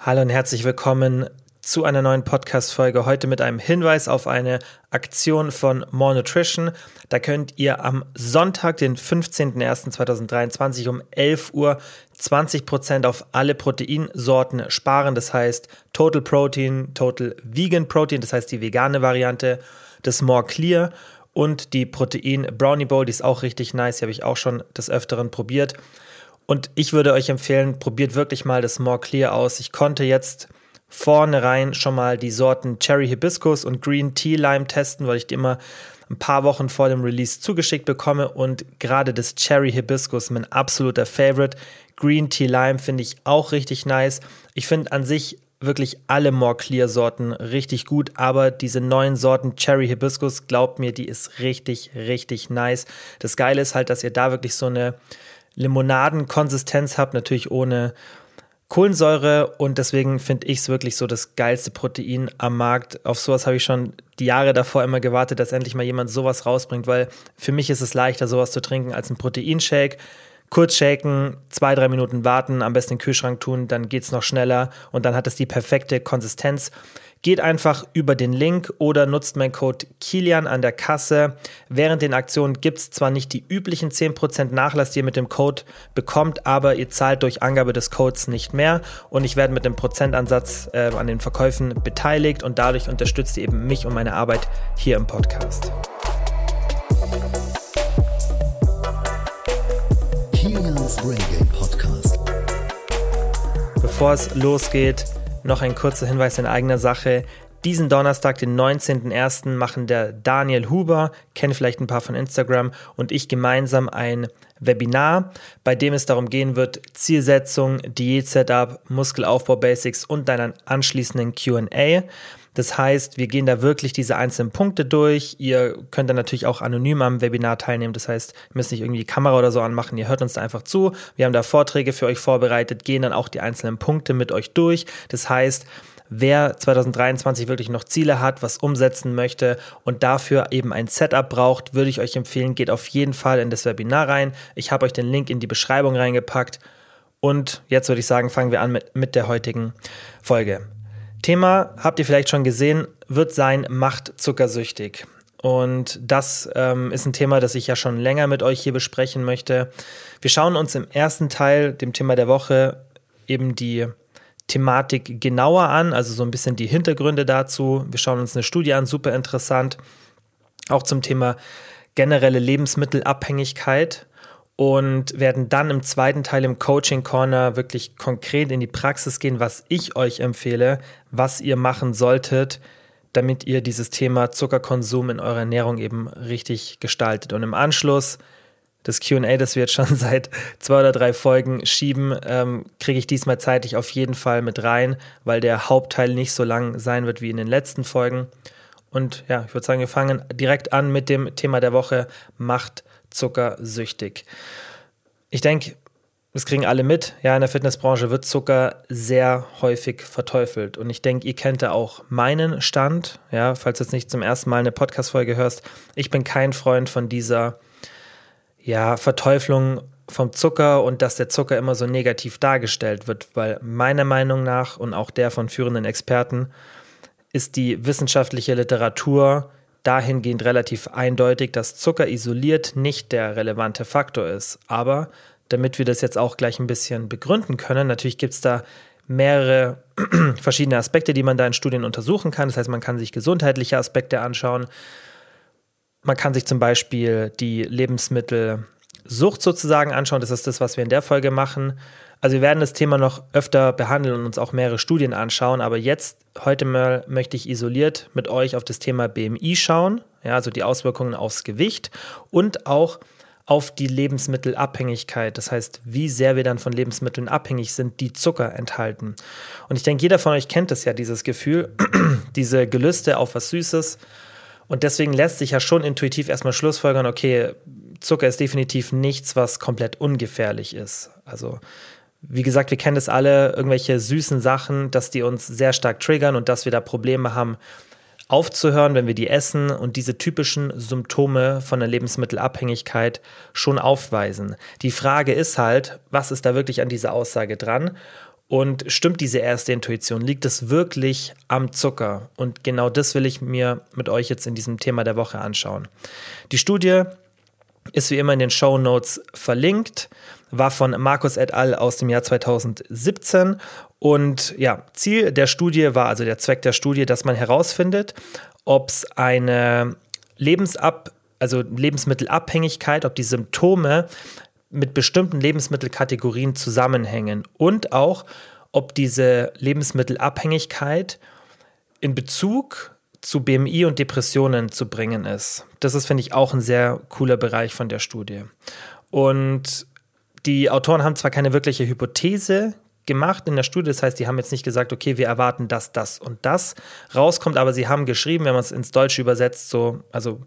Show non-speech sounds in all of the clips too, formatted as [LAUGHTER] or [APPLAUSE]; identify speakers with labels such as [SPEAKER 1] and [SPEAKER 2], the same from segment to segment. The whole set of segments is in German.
[SPEAKER 1] Hallo und herzlich willkommen zu einer neuen Podcast-Folge. Heute mit einem Hinweis auf eine Aktion von More Nutrition. Da könnt ihr am Sonntag, den 15.01.2023 um 11 Uhr 20% auf alle Proteinsorten sparen. Das heißt Total Protein, Total Vegan Protein, das heißt die vegane Variante, das More Clear und die Protein Brownie Bowl, die ist auch richtig nice, die habe ich auch schon des Öfteren probiert. Und ich würde euch empfehlen, probiert wirklich mal das More Clear aus. Ich konnte jetzt vorne rein schon mal die Sorten Cherry Hibiscus und Green Tea Lime testen, weil ich die immer ein paar Wochen vor dem Release zugeschickt bekomme und gerade das Cherry Hibiscus mein absoluter Favorite. Green Tea Lime finde ich auch richtig nice. Ich finde an sich wirklich alle More Clear Sorten richtig gut, aber diese neuen Sorten Cherry Hibiscus, glaubt mir, die ist richtig, richtig nice. Das Geile ist halt, dass ihr da wirklich so eine Limonadenkonsistenz habt, natürlich ohne Kohlensäure und deswegen finde ich es wirklich so das geilste Protein am Markt. Auf sowas habe ich schon die Jahre davor immer gewartet, dass endlich mal jemand sowas rausbringt, weil für mich ist es leichter, sowas zu trinken als ein Proteinshake. Kurz shaken, zwei, drei Minuten warten, am besten in den Kühlschrank tun, dann geht es noch schneller und dann hat es die perfekte Konsistenz. Geht einfach über den Link oder nutzt meinen Code Kilian an der Kasse. Während den Aktionen gibt es zwar nicht die üblichen 10% Nachlass, die ihr mit dem Code bekommt, aber ihr zahlt durch Angabe des Codes nicht mehr und ich werde mit dem Prozentansatz äh, an den Verkäufen beteiligt und dadurch unterstützt ihr eben mich und meine Arbeit hier im Podcast. Kilians Brain Game Podcast. Bevor es losgeht, noch ein kurzer Hinweis in eigener Sache. Diesen Donnerstag, den 19.01., machen der Daniel Huber, kenne vielleicht ein paar von Instagram, und ich gemeinsam ein Webinar, bei dem es darum gehen wird, Zielsetzung, Diät-Setup, Muskelaufbau-Basics und deinen anschließenden QA. Das heißt, wir gehen da wirklich diese einzelnen Punkte durch. Ihr könnt dann natürlich auch anonym am Webinar teilnehmen. Das heißt, ihr müsst nicht irgendwie die Kamera oder so anmachen. Ihr hört uns da einfach zu. Wir haben da Vorträge für euch vorbereitet, gehen dann auch die einzelnen Punkte mit euch durch. Das heißt, wer 2023 wirklich noch Ziele hat, was umsetzen möchte und dafür eben ein Setup braucht, würde ich euch empfehlen, geht auf jeden Fall in das Webinar rein. Ich habe euch den Link in die Beschreibung reingepackt. Und jetzt würde ich sagen, fangen wir an mit, mit der heutigen Folge. Thema, habt ihr vielleicht schon gesehen, wird sein, macht zuckersüchtig. Und das ähm, ist ein Thema, das ich ja schon länger mit euch hier besprechen möchte. Wir schauen uns im ersten Teil, dem Thema der Woche, eben die Thematik genauer an, also so ein bisschen die Hintergründe dazu. Wir schauen uns eine Studie an, super interessant. Auch zum Thema generelle Lebensmittelabhängigkeit und werden dann im zweiten Teil im Coaching Corner wirklich konkret in die Praxis gehen, was ich euch empfehle, was ihr machen solltet, damit ihr dieses Thema Zuckerkonsum in eurer Ernährung eben richtig gestaltet. Und im Anschluss das QA, das wir jetzt schon [LAUGHS] seit zwei oder drei Folgen schieben, ähm, kriege ich diesmal zeitlich auf jeden Fall mit rein, weil der Hauptteil nicht so lang sein wird wie in den letzten Folgen. Und ja, ich würde sagen, wir fangen direkt an mit dem Thema der Woche, Macht zuckersüchtig. Ich denke, das kriegen alle mit. Ja, in der Fitnessbranche wird Zucker sehr häufig verteufelt. Und ich denke, ihr kennt da auch meinen Stand. Ja, falls du jetzt nicht zum ersten Mal eine Podcast-Folge hörst. Ich bin kein Freund von dieser, ja, Verteuflung vom Zucker und dass der Zucker immer so negativ dargestellt wird, weil meiner Meinung nach und auch der von führenden Experten ist die wissenschaftliche Literatur dahingehend relativ eindeutig, dass Zucker isoliert nicht der relevante Faktor ist. Aber damit wir das jetzt auch gleich ein bisschen begründen können, natürlich gibt es da mehrere [CLEARS THROAT] verschiedene Aspekte, die man da in Studien untersuchen kann. Das heißt, man kann sich gesundheitliche Aspekte anschauen. Man kann sich zum Beispiel die Lebensmittelsucht sozusagen anschauen. Das ist das, was wir in der Folge machen. Also wir werden das Thema noch öfter behandeln und uns auch mehrere Studien anschauen, aber jetzt, heute mal, möchte ich isoliert mit euch auf das Thema BMI schauen, ja, also die Auswirkungen aufs Gewicht und auch auf die Lebensmittelabhängigkeit. Das heißt, wie sehr wir dann von Lebensmitteln abhängig sind, die Zucker enthalten. Und ich denke, jeder von euch kennt es ja, dieses Gefühl, [CLEARS THROAT] diese Gelüste auf was Süßes. Und deswegen lässt sich ja schon intuitiv erstmal schlussfolgern, okay, Zucker ist definitiv nichts, was komplett ungefährlich ist. Also wie gesagt, wir kennen das alle, irgendwelche süßen Sachen, dass die uns sehr stark triggern und dass wir da Probleme haben, aufzuhören, wenn wir die essen und diese typischen Symptome von der Lebensmittelabhängigkeit schon aufweisen. Die Frage ist halt, was ist da wirklich an dieser Aussage dran? Und stimmt diese erste Intuition? Liegt es wirklich am Zucker? Und genau das will ich mir mit euch jetzt in diesem Thema der Woche anschauen. Die Studie ist wie immer in den Show Notes verlinkt, war von Markus et al. aus dem Jahr 2017. Und ja, Ziel der Studie war, also der Zweck der Studie, dass man herausfindet, ob es eine Lebensab, also Lebensmittelabhängigkeit, ob die Symptome mit bestimmten Lebensmittelkategorien zusammenhängen und auch, ob diese Lebensmittelabhängigkeit in Bezug zu BMI und Depressionen zu bringen ist. Das ist, finde ich, auch ein sehr cooler Bereich von der Studie. Und die Autoren haben zwar keine wirkliche Hypothese gemacht in der Studie, das heißt, die haben jetzt nicht gesagt, okay, wir erwarten, dass das und das rauskommt, aber sie haben geschrieben, wenn man es ins Deutsche übersetzt, so, also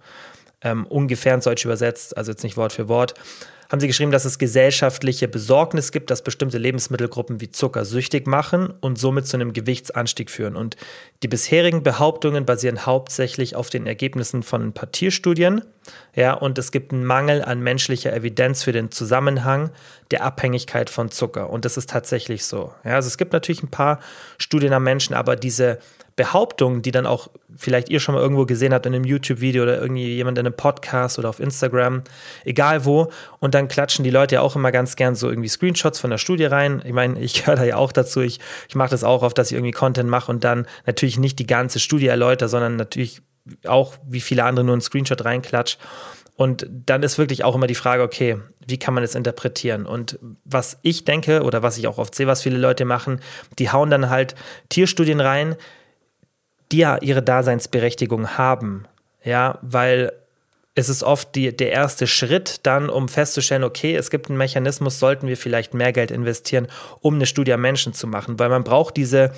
[SPEAKER 1] ähm, ungefähr ins Deutsche übersetzt, also jetzt nicht Wort für Wort, haben sie geschrieben, dass es gesellschaftliche Besorgnis gibt, dass bestimmte Lebensmittelgruppen wie Zucker süchtig machen und somit zu einem Gewichtsanstieg führen. Und die bisherigen Behauptungen basieren hauptsächlich auf den Ergebnissen von ein paar Tierstudien. Ja, und es gibt einen Mangel an menschlicher Evidenz für den Zusammenhang der Abhängigkeit von Zucker. Und das ist tatsächlich so. Ja, also es gibt natürlich ein paar Studien am Menschen, aber diese Behauptungen, die dann auch vielleicht ihr schon mal irgendwo gesehen habt in einem YouTube-Video oder irgendwie jemand in einem Podcast oder auf Instagram, egal wo. Und dann klatschen die Leute ja auch immer ganz gern so irgendwie Screenshots von der Studie rein. Ich meine, ich gehöre da ja auch dazu. Ich, ich mache das auch oft, dass ich irgendwie Content mache und dann natürlich nicht die ganze Studie erläutere, sondern natürlich auch wie viele andere nur einen Screenshot reinklatsch. Und dann ist wirklich auch immer die Frage, okay, wie kann man das interpretieren? Und was ich denke oder was ich auch oft sehe, was viele Leute machen, die hauen dann halt Tierstudien rein, die ja ihre Daseinsberechtigung haben. Ja, weil es ist oft die, der erste Schritt dann, um festzustellen, okay, es gibt einen Mechanismus, sollten wir vielleicht mehr Geld investieren, um eine Studie am Menschen zu machen, weil man braucht diese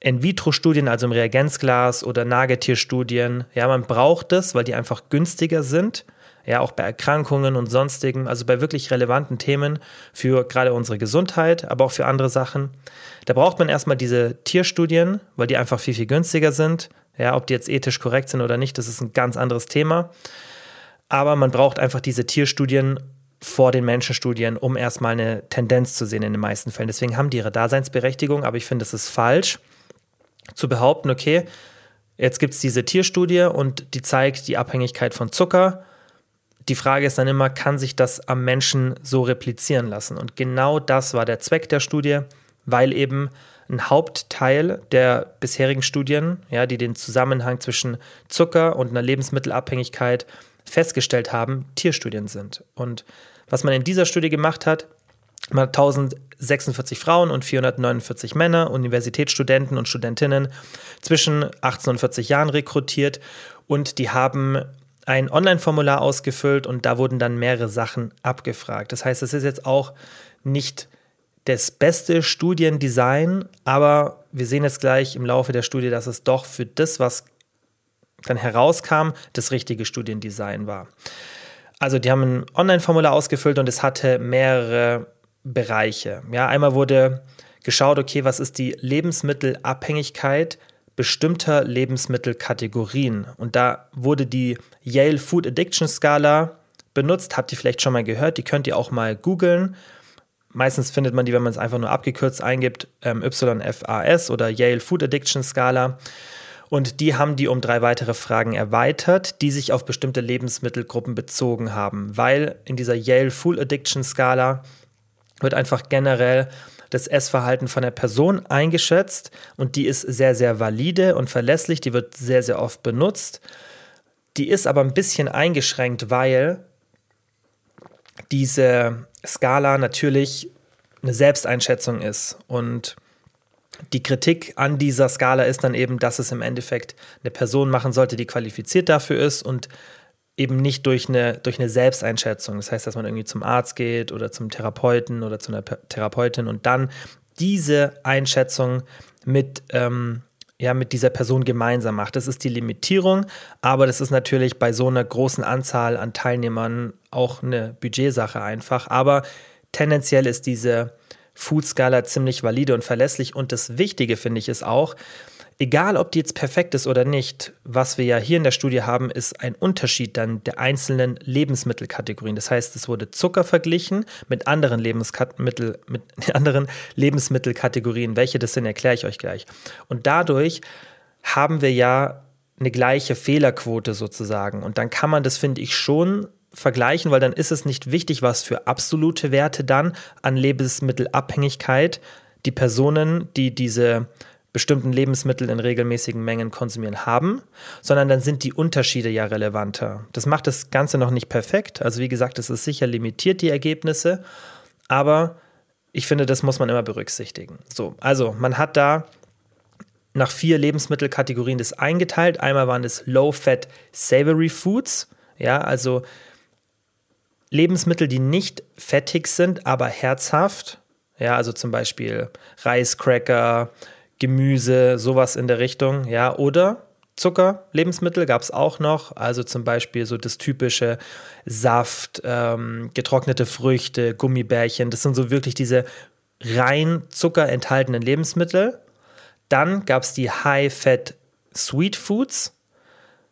[SPEAKER 1] In-vitro-Studien, also im Reagenzglas oder Nagetierstudien, ja, man braucht das, weil die einfach günstiger sind, ja, auch bei Erkrankungen und sonstigen, also bei wirklich relevanten Themen für gerade unsere Gesundheit, aber auch für andere Sachen. Da braucht man erstmal diese Tierstudien, weil die einfach viel, viel günstiger sind. Ja, ob die jetzt ethisch korrekt sind oder nicht, das ist ein ganz anderes Thema. Aber man braucht einfach diese Tierstudien vor den Menschenstudien, um erstmal eine Tendenz zu sehen in den meisten Fällen. Deswegen haben die ihre Daseinsberechtigung, aber ich finde, es ist falsch zu behaupten, okay, jetzt gibt es diese Tierstudie und die zeigt die Abhängigkeit von Zucker. Die Frage ist dann immer, kann sich das am Menschen so replizieren lassen? Und genau das war der Zweck der Studie weil eben ein Hauptteil der bisherigen Studien, ja, die den Zusammenhang zwischen Zucker und einer Lebensmittelabhängigkeit festgestellt haben, Tierstudien sind. Und was man in dieser Studie gemacht hat, man hat 1046 Frauen und 449 Männer, Universitätsstudenten und Studentinnen zwischen 18 und 40 Jahren rekrutiert und die haben ein Online-Formular ausgefüllt und da wurden dann mehrere Sachen abgefragt. Das heißt, es ist jetzt auch nicht das beste Studiendesign, aber wir sehen jetzt gleich im Laufe der Studie, dass es doch für das, was dann herauskam, das richtige Studiendesign war. Also die haben ein Online-Formular ausgefüllt und es hatte mehrere Bereiche. Ja, einmal wurde geschaut, okay, was ist die Lebensmittelabhängigkeit bestimmter Lebensmittelkategorien? Und da wurde die Yale Food Addiction Skala benutzt. Habt ihr vielleicht schon mal gehört? Die könnt ihr auch mal googeln. Meistens findet man die, wenn man es einfach nur abgekürzt eingibt, ähm, YFAS oder Yale Food Addiction Skala. Und die haben die um drei weitere Fragen erweitert, die sich auf bestimmte Lebensmittelgruppen bezogen haben, weil in dieser Yale Food Addiction Skala wird einfach generell das Essverhalten von der Person eingeschätzt und die ist sehr, sehr valide und verlässlich, die wird sehr, sehr oft benutzt. Die ist aber ein bisschen eingeschränkt, weil diese Skala natürlich eine Selbsteinschätzung ist. Und die Kritik an dieser Skala ist dann eben, dass es im Endeffekt eine Person machen sollte, die qualifiziert dafür ist und eben nicht durch eine, durch eine Selbsteinschätzung. Das heißt, dass man irgendwie zum Arzt geht oder zum Therapeuten oder zu einer Therapeutin und dann diese Einschätzung mit ähm, ja, mit dieser Person gemeinsam macht. Das ist die Limitierung, aber das ist natürlich bei so einer großen Anzahl an Teilnehmern auch eine Budgetsache einfach. Aber tendenziell ist diese Food-Skala ziemlich valide und verlässlich. Und das Wichtige finde ich ist auch, egal ob die jetzt perfekt ist oder nicht, was wir ja hier in der Studie haben, ist ein Unterschied dann der einzelnen Lebensmittelkategorien. Das heißt, es wurde Zucker verglichen mit anderen, Lebensmittel, mit [LAUGHS] anderen Lebensmittelkategorien. Welche das sind, erkläre ich euch gleich. Und dadurch haben wir ja eine gleiche Fehlerquote sozusagen. Und dann kann man das, finde ich, schon vergleichen, weil dann ist es nicht wichtig, was für absolute Werte dann an Lebensmittelabhängigkeit die Personen, die diese bestimmten Lebensmittel in regelmäßigen Mengen konsumieren haben, sondern dann sind die Unterschiede ja relevanter. Das macht das Ganze noch nicht perfekt. Also wie gesagt, es ist sicher limitiert, die Ergebnisse, aber ich finde, das muss man immer berücksichtigen. So, also man hat da nach vier Lebensmittelkategorien das eingeteilt. Einmal waren es Low-Fat Savory Foods, ja, also Lebensmittel, die nicht fettig sind, aber herzhaft. Ja, also zum Beispiel Reiscracker, Gemüse, sowas in der Richtung, ja, oder Zucker, Lebensmittel gab es auch noch, also zum Beispiel so das typische Saft, ähm, getrocknete Früchte, Gummibärchen, das sind so wirklich diese rein Zucker enthaltenen Lebensmittel. Dann gab es die High-Fat Sweet Foods,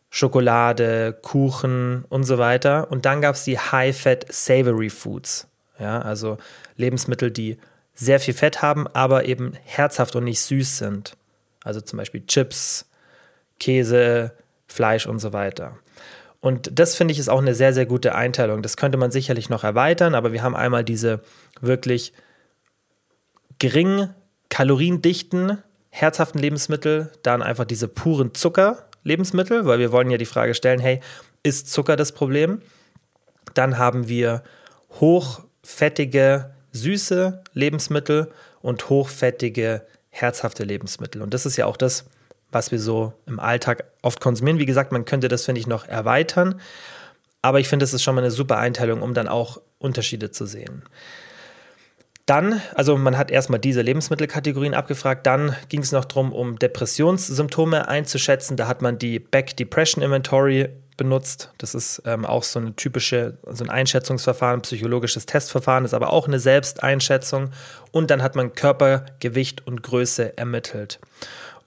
[SPEAKER 1] Schokolade, Kuchen und so weiter. Und dann gab es die High-Fat Savory Foods, ja, also Lebensmittel, die sehr viel Fett haben, aber eben herzhaft und nicht süß sind. Also zum Beispiel Chips, Käse, Fleisch und so weiter. Und das finde ich ist auch eine sehr, sehr gute Einteilung. Das könnte man sicherlich noch erweitern, aber wir haben einmal diese wirklich gering kaloriendichten, herzhaften Lebensmittel, dann einfach diese puren Zucker-Lebensmittel, weil wir wollen ja die Frage stellen, hey, ist Zucker das Problem? Dann haben wir hochfettige, süße Lebensmittel und hochfettige, herzhafte Lebensmittel. Und das ist ja auch das, was wir so im Alltag oft konsumieren. Wie gesagt, man könnte das, finde ich, noch erweitern. Aber ich finde, es ist schon mal eine super Einteilung, um dann auch Unterschiede zu sehen. Dann, also man hat erstmal diese Lebensmittelkategorien abgefragt, dann ging es noch darum, um Depressionssymptome einzuschätzen. Da hat man die Back Depression Inventory benutzt. Das ist ähm, auch so eine typische, so ein Einschätzungsverfahren, psychologisches Testverfahren, ist aber auch eine Selbsteinschätzung. Und dann hat man Körpergewicht und Größe ermittelt.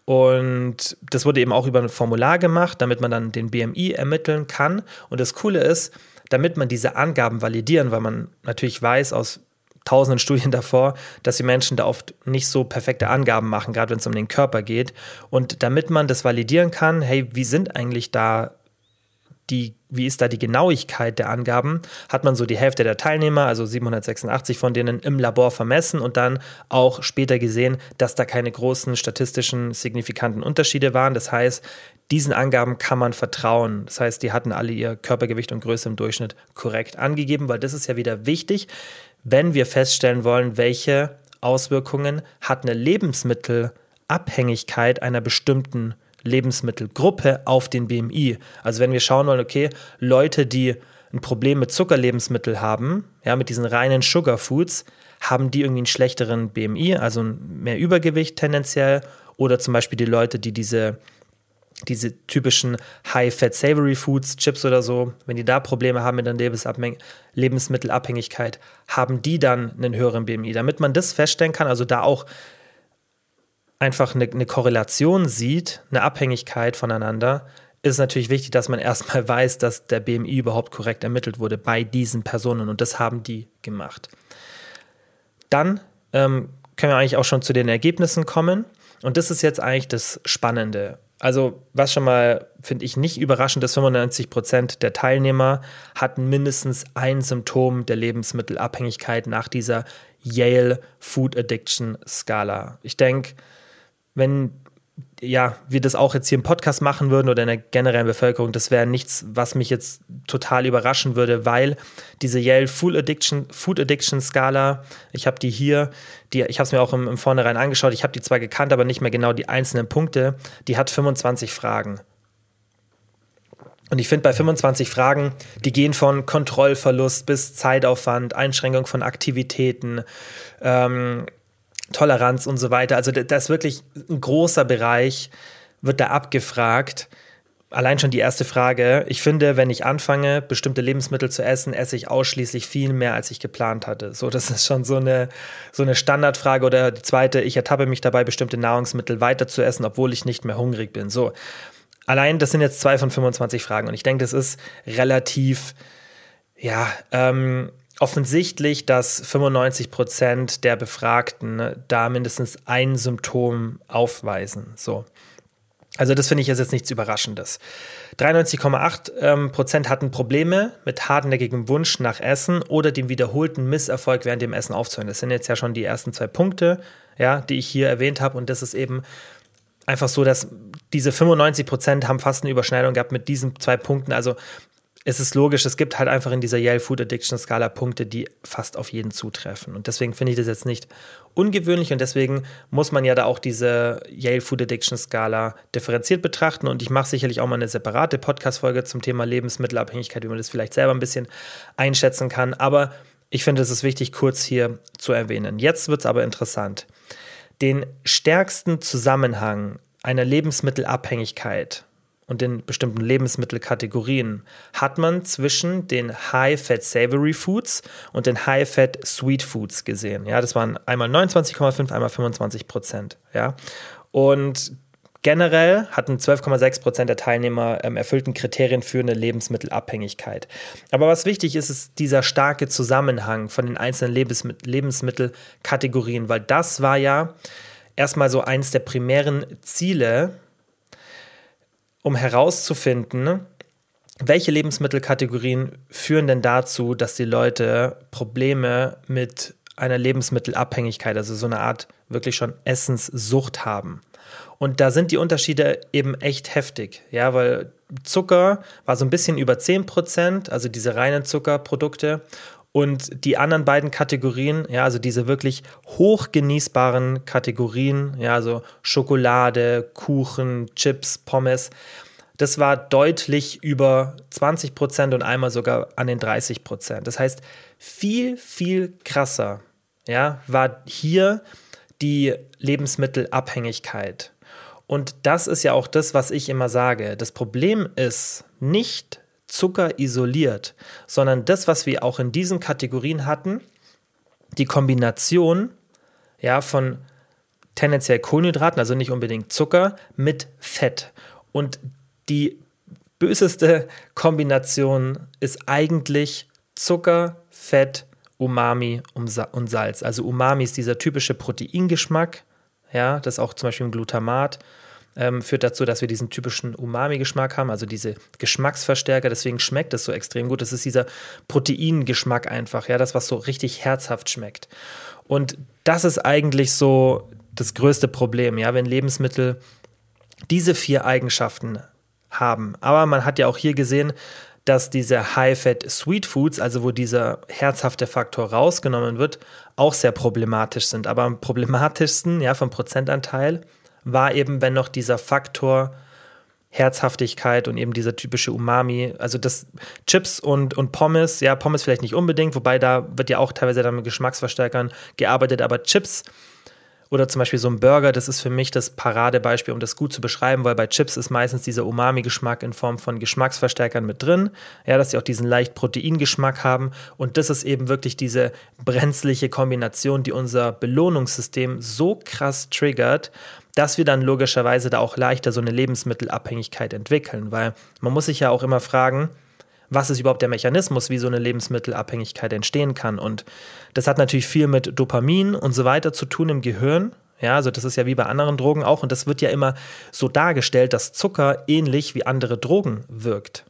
[SPEAKER 1] Und das wurde eben auch über ein Formular gemacht, damit man dann den BMI ermitteln kann. Und das Coole ist, damit man diese Angaben validieren, weil man natürlich weiß aus tausenden [LAUGHS] Studien davor, dass die Menschen da oft nicht so perfekte Angaben machen, gerade wenn es um den Körper geht. Und damit man das validieren kann, hey, wie sind eigentlich da die, wie ist da die Genauigkeit der Angaben, hat man so die Hälfte der Teilnehmer, also 786 von denen im Labor vermessen und dann auch später gesehen, dass da keine großen statistischen signifikanten Unterschiede waren. Das heißt, diesen Angaben kann man vertrauen. Das heißt, die hatten alle ihr Körpergewicht und Größe im Durchschnitt korrekt angegeben, weil das ist ja wieder wichtig, wenn wir feststellen wollen, welche Auswirkungen hat eine Lebensmittelabhängigkeit einer bestimmten Lebensmittelgruppe auf den BMI. Also wenn wir schauen wollen, okay, Leute, die ein Problem mit Zuckerlebensmitteln haben, ja, mit diesen reinen Sugar Foods, haben die irgendwie einen schlechteren BMI, also mehr Übergewicht tendenziell, oder zum Beispiel die Leute, die diese diese typischen High-Fat Savory Foods, Chips oder so, wenn die da Probleme haben mit der Lebensmittelabhängigkeit, haben die dann einen höheren BMI. Damit man das feststellen kann, also da auch einfach eine, eine Korrelation sieht, eine Abhängigkeit voneinander, ist natürlich wichtig, dass man [LAUGHS] erstmal weiß, dass der BMI überhaupt korrekt ermittelt wurde bei diesen Personen und das haben die gemacht. Dann ähm, können wir eigentlich auch schon zu den Ergebnissen kommen und das ist jetzt eigentlich das Spannende. Also, was schon mal, finde ich, nicht überraschend ist, 95 Prozent der Teilnehmer hatten mindestens ein Symptom der Lebensmittelabhängigkeit nach dieser Yale Food Addiction Skala. Ich denke, wenn ja, wir das auch jetzt hier im Podcast machen würden oder in der generellen Bevölkerung, das wäre nichts, was mich jetzt total überraschen würde, weil diese Yale Food Addiction, Food Addiction Skala, ich habe die hier, die, ich habe es mir auch im, im Vornherein angeschaut, ich habe die zwar gekannt, aber nicht mehr genau die einzelnen Punkte, die hat 25 Fragen. Und ich finde bei 25 Fragen, die gehen von Kontrollverlust bis Zeitaufwand, Einschränkung von Aktivitäten, ähm, Toleranz und so weiter. Also da ist wirklich ein großer Bereich, wird da abgefragt. allein schon die erste Frage. Ich finde, wenn ich anfange, bestimmte Lebensmittel zu essen, esse ich ausschließlich viel mehr, als ich geplant hatte. So, das ist schon so eine, so eine Standardfrage. Oder die zweite, ich ertappe mich dabei, bestimmte Nahrungsmittel weiter zu essen, obwohl ich nicht mehr hungrig bin. So. Allein, das sind jetzt zwei von 25 Fragen. Und ich denke, das ist relativ, ja, ähm, offensichtlich, dass 95 Prozent der Befragten da mindestens ein Symptom aufweisen. So. Also das finde ich jetzt nichts Überraschendes. 93,8 ähm, Prozent hatten Probleme mit hartnäckigem Wunsch nach Essen oder dem wiederholten Misserfolg während dem Essen aufzuhören. Das sind jetzt ja schon die ersten zwei Punkte, ja, die ich hier erwähnt habe. Und das ist eben einfach so, dass diese 95 Prozent haben fast eine Überschneidung gehabt mit diesen zwei Punkten. Also es ist logisch, es gibt halt einfach in dieser Yale Food Addiction Skala Punkte, die fast auf jeden zutreffen. Und deswegen finde ich das jetzt nicht ungewöhnlich und deswegen muss man ja da auch diese Yale Food Addiction Skala differenziert betrachten. Und ich mache sicherlich auch mal eine separate Podcast-Folge zum Thema Lebensmittelabhängigkeit, wie man das vielleicht selber ein bisschen einschätzen kann. Aber ich finde, es ist wichtig, kurz hier zu erwähnen. Jetzt wird es aber interessant. Den stärksten Zusammenhang einer Lebensmittelabhängigkeit und den bestimmten Lebensmittelkategorien hat man zwischen den High-Fat Savory Foods und den High-Fat Sweet Foods gesehen. Ja, das waren einmal 29,5, einmal 25 Prozent. Ja, und Generell hatten 12,6 Prozent der Teilnehmer ähm, erfüllten Kriterien für eine Lebensmittelabhängigkeit. Aber was wichtig ist, ist dieser starke Zusammenhang von den einzelnen Lebensmittel Lebensmittelkategorien, weil das war ja erstmal so eins der primären Ziele um herauszufinden, welche Lebensmittelkategorien führen denn dazu, dass die Leute Probleme mit einer Lebensmittelabhängigkeit, also so eine Art wirklich schon Essenssucht haben. Und da sind die Unterschiede eben echt heftig, ja, weil Zucker war so ein bisschen über 10 Prozent, also diese reinen Zuckerprodukte. Und die anderen beiden Kategorien, ja, also diese wirklich hochgenießbaren Kategorien, ja, also Schokolade, Kuchen, Chips, Pommes, das war deutlich über 20 Prozent und einmal sogar an den 30 Prozent. Das heißt, viel, viel krasser, ja, war hier die Lebensmittelabhängigkeit. Und das ist ja auch das, was ich immer sage. Das Problem ist nicht, Zucker isoliert, sondern das, was wir auch in diesen Kategorien hatten, die Kombination ja, von tendenziell Kohlenhydraten, also nicht unbedingt Zucker, mit Fett. Und die böseste Kombination ist eigentlich Zucker, Fett, Umami und Salz. Also Umami ist dieser typische Proteingeschmack, ja, das auch zum Beispiel im Glutamat ähm, führt dazu, dass wir diesen typischen Umami-Geschmack haben, also diese Geschmacksverstärker. Deswegen schmeckt es so extrem gut. Das ist dieser Proteingeschmack einfach, ja, das, was so richtig herzhaft schmeckt. Und das ist eigentlich so das größte Problem, ja, wenn Lebensmittel diese vier Eigenschaften haben. Aber man hat ja auch hier gesehen, dass diese High-Fat Sweet Foods, also wo dieser herzhafte Faktor rausgenommen wird, auch sehr problematisch sind. Aber am problematischsten, ja, vom Prozentanteil, war eben, wenn noch dieser Faktor Herzhaftigkeit und eben dieser typische Umami, also das Chips und, und Pommes, ja, Pommes vielleicht nicht unbedingt, wobei da wird ja auch teilweise dann mit Geschmacksverstärkern gearbeitet, aber Chips oder zum Beispiel so ein Burger, das ist für mich das Paradebeispiel, um das gut zu beschreiben, weil bei Chips ist meistens dieser Umami-Geschmack in Form von Geschmacksverstärkern mit drin. Ja, dass sie auch diesen leicht Proteingeschmack haben. Und das ist eben wirklich diese brenzliche Kombination, die unser Belohnungssystem so krass triggert, dass wir dann logischerweise da auch leichter so eine Lebensmittelabhängigkeit entwickeln. Weil man muss sich ja auch immer fragen, was ist überhaupt der Mechanismus, wie so eine Lebensmittelabhängigkeit entstehen kann. Und das hat natürlich viel mit Dopamin und so weiter zu tun im Gehirn. Ja, also das ist ja wie bei anderen Drogen auch. Und das wird ja immer so dargestellt, dass Zucker ähnlich wie andere Drogen wirkt.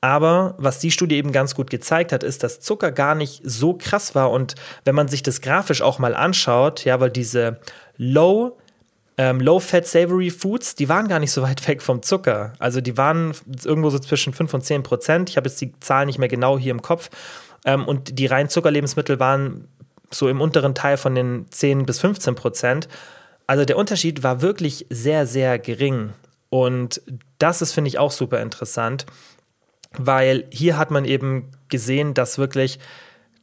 [SPEAKER 1] Aber was die Studie eben ganz gut gezeigt hat, ist, dass Zucker gar nicht so krass war. Und wenn man sich das grafisch auch mal anschaut, ja, weil diese Low ähm, Low-Fat Savory Foods, die waren gar nicht so weit weg vom Zucker. Also die waren irgendwo so zwischen 5 und 10 Prozent. Ich habe jetzt die Zahl nicht mehr genau hier im Kopf. Ähm, und die reinen Zuckerlebensmittel waren so im unteren Teil von den 10 bis 15 Prozent. Also der Unterschied war wirklich sehr, sehr gering. Und das ist, finde ich, auch super interessant, weil hier hat man eben gesehen, dass wirklich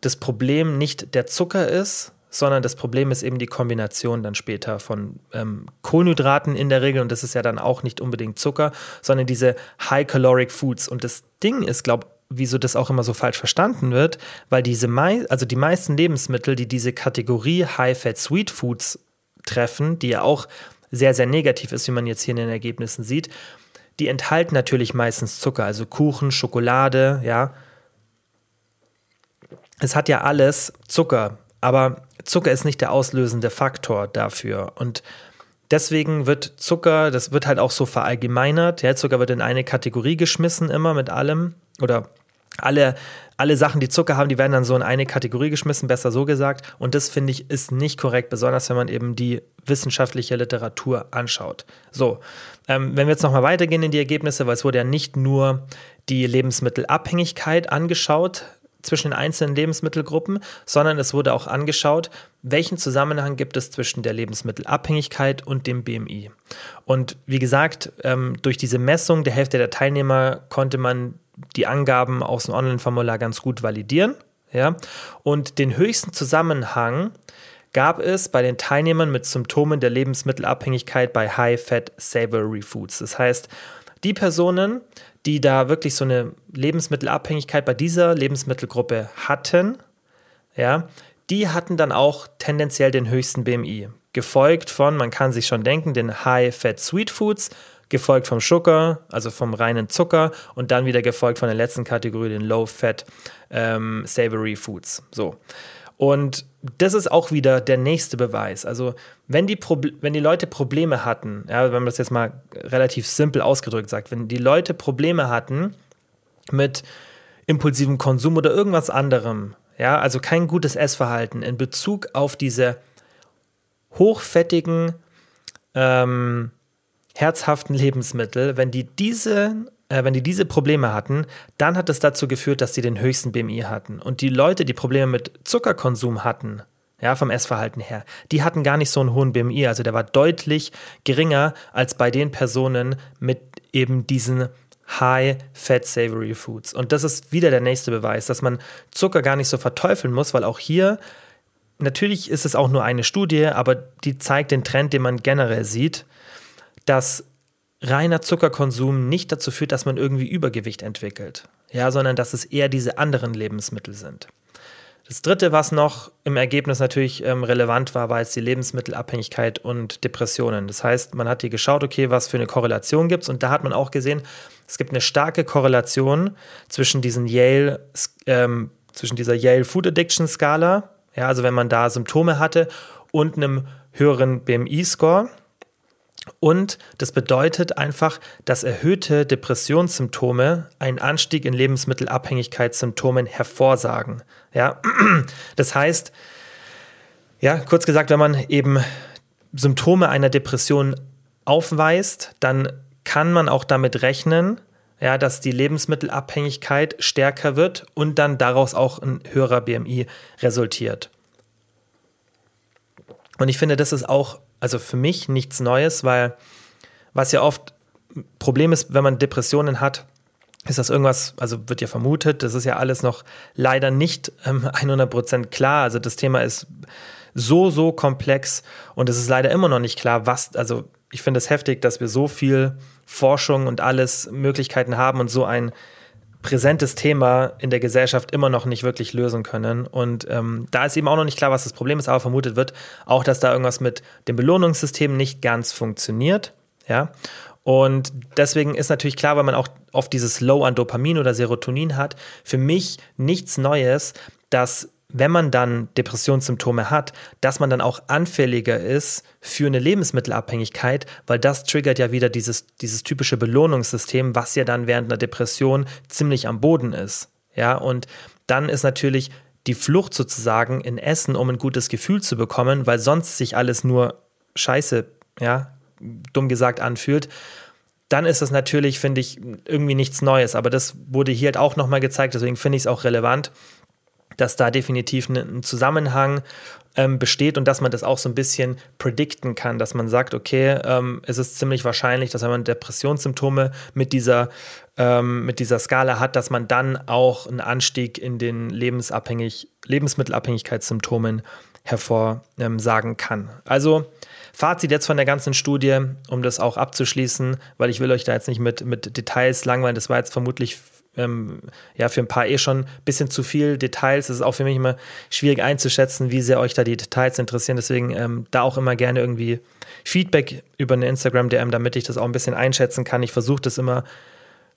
[SPEAKER 1] das Problem nicht der Zucker ist, sondern das Problem ist eben die Kombination dann später von ähm, Kohlenhydraten in der Regel und das ist ja dann auch nicht unbedingt Zucker, sondern diese High-Caloric Foods. Und das Ding ist, glaube ich, wieso das auch immer so falsch verstanden wird, weil diese mei also die meisten Lebensmittel, die diese Kategorie High-Fat Sweet Foods treffen, die ja auch sehr, sehr negativ ist, wie man jetzt hier in den Ergebnissen sieht, die enthalten natürlich meistens Zucker, also Kuchen, Schokolade, ja. Es hat ja alles Zucker, aber Zucker ist nicht der auslösende Faktor dafür. Und deswegen wird Zucker, das wird halt auch so verallgemeinert, ja, Zucker wird in eine Kategorie geschmissen immer mit allem oder alle, alle Sachen, die Zucker haben, die werden dann so in eine Kategorie geschmissen, besser so gesagt. Und das finde ich ist nicht korrekt, besonders wenn man eben die wissenschaftliche Literatur anschaut. So, ähm, wenn wir jetzt nochmal weitergehen in die Ergebnisse, weil es wurde ja nicht nur die Lebensmittelabhängigkeit angeschaut zwischen den einzelnen Lebensmittelgruppen, sondern es wurde auch angeschaut, welchen Zusammenhang gibt es zwischen der Lebensmittelabhängigkeit und dem BMI. Und wie gesagt, ähm, durch diese Messung der Hälfte der Teilnehmer konnte man die Angaben aus dem Online-Formular ganz gut validieren. Ja? Und den höchsten Zusammenhang gab es bei den Teilnehmern mit Symptomen der Lebensmittelabhängigkeit bei High-Fat Savory Foods. Das heißt, die Personen, die da wirklich so eine Lebensmittelabhängigkeit bei dieser Lebensmittelgruppe hatten, ja, die hatten dann auch tendenziell den höchsten BMI. Gefolgt von, man kann sich schon denken, den High-Fat Sweet Foods gefolgt vom Sugar, also vom reinen Zucker und dann wieder gefolgt von der letzten Kategorie, den Low-Fat ähm, Savory Foods. So. Und das ist auch wieder der nächste Beweis. Also, wenn die, wenn die Leute Probleme hatten, ja, wenn man das jetzt mal relativ simpel ausgedrückt sagt, wenn die Leute Probleme hatten mit impulsivem Konsum oder irgendwas anderem, ja, also kein gutes Essverhalten in Bezug auf diese hochfettigen ähm, herzhaften Lebensmittel, wenn die diese äh, wenn die diese Probleme hatten, dann hat es dazu geführt, dass sie den höchsten BMI hatten. Und die Leute, die Probleme mit Zuckerkonsum hatten, ja, vom Essverhalten her, die hatten gar nicht so einen hohen BMI. Also der war deutlich geringer als bei den Personen mit eben diesen High Fat Savory Foods. Und das ist wieder der nächste Beweis, dass man Zucker gar nicht so verteufeln muss, weil auch hier natürlich ist es auch nur eine Studie, aber die zeigt den Trend, den man generell sieht dass reiner Zuckerkonsum nicht dazu führt, dass man irgendwie Übergewicht entwickelt, ja, sondern dass es eher diese anderen Lebensmittel sind. Das dritte, was noch im Ergebnis natürlich ähm, relevant war, war jetzt die Lebensmittelabhängigkeit und Depressionen. Das heißt, man hat hier geschaut, okay, was für eine Korrelation gibt es und da hat man auch gesehen, es gibt eine starke Korrelation zwischen diesen Yale, ähm, zwischen dieser Yale Food Addiction Skala, ja, also wenn man da Symptome hatte und einem höheren BMI-Score. Und das bedeutet einfach, dass erhöhte Depressionssymptome einen Anstieg in Lebensmittelabhängigkeitssymptomen hervorsagen. Ja, [CLEARS THROAT] das heißt, ja, kurz gesagt, wenn man eben Symptome einer Depression aufweist, dann kann man auch damit rechnen, ja, dass die Lebensmittelabhängigkeit stärker wird und dann daraus auch ein höherer BMI resultiert. Und ich finde, das ist auch also für mich nichts Neues, weil was ja oft Problem ist, wenn man Depressionen hat, ist das irgendwas, also wird ja vermutet, das ist ja alles noch leider nicht ähm, [LAUGHS] 100% klar. Also das Thema ist so, so komplex und es ist leider immer noch nicht klar, was, also ich finde es heftig, dass wir so viel Forschung und alles Möglichkeiten haben und so ein präsentes Thema in der Gesellschaft immer noch nicht wirklich lösen können. Und ähm, da ist eben auch noch nicht klar, was das Problem ist, aber vermutet wird auch, dass da irgendwas mit dem Belohnungssystem nicht ganz funktioniert. Ja. Und deswegen ist natürlich klar, weil man auch oft dieses Low an Dopamin oder Serotonin hat, für mich nichts Neues, dass wenn man dann Depressionssymptome hat, dass man dann auch anfälliger ist für eine Lebensmittelabhängigkeit, weil das triggert ja wieder dieses, dieses typische Belohnungssystem, was ja dann während einer Depression ziemlich am Boden ist. Ja, und dann ist natürlich die Flucht sozusagen in Essen, um ein gutes Gefühl zu bekommen, weil sonst sich alles nur scheiße, ja, dumm gesagt anfühlt dann ist das natürlich, finde ich, irgendwie nichts Neues. Aber das wurde hier halt auch nochmal gezeigt, deswegen finde ich es auch relevant, dass da definitiv ein Zusammenhang ähm, besteht und dass man das auch so ein bisschen predikten kann, dass man sagt, okay, ähm, es ist ziemlich wahrscheinlich, dass wenn man Depressionssymptome mit dieser, ähm, mit dieser Skala hat, dass man dann auch einen Anstieg in den lebensabhängig, Lebensmittelabhängigkeitssymptomen hervorsagen kann. Also Fazit jetzt von der ganzen Studie, um das auch abzuschließen, weil ich will euch da jetzt nicht mit, mit Details langweilen, das war jetzt vermutlich ähm, ja für ein paar eh schon ein bisschen zu viel Details. Es ist auch für mich immer schwierig einzuschätzen, wie sehr euch da die Details interessieren. Deswegen ähm, da auch immer gerne irgendwie Feedback über eine Instagram-DM, damit ich das auch ein bisschen einschätzen kann. Ich versuche das immer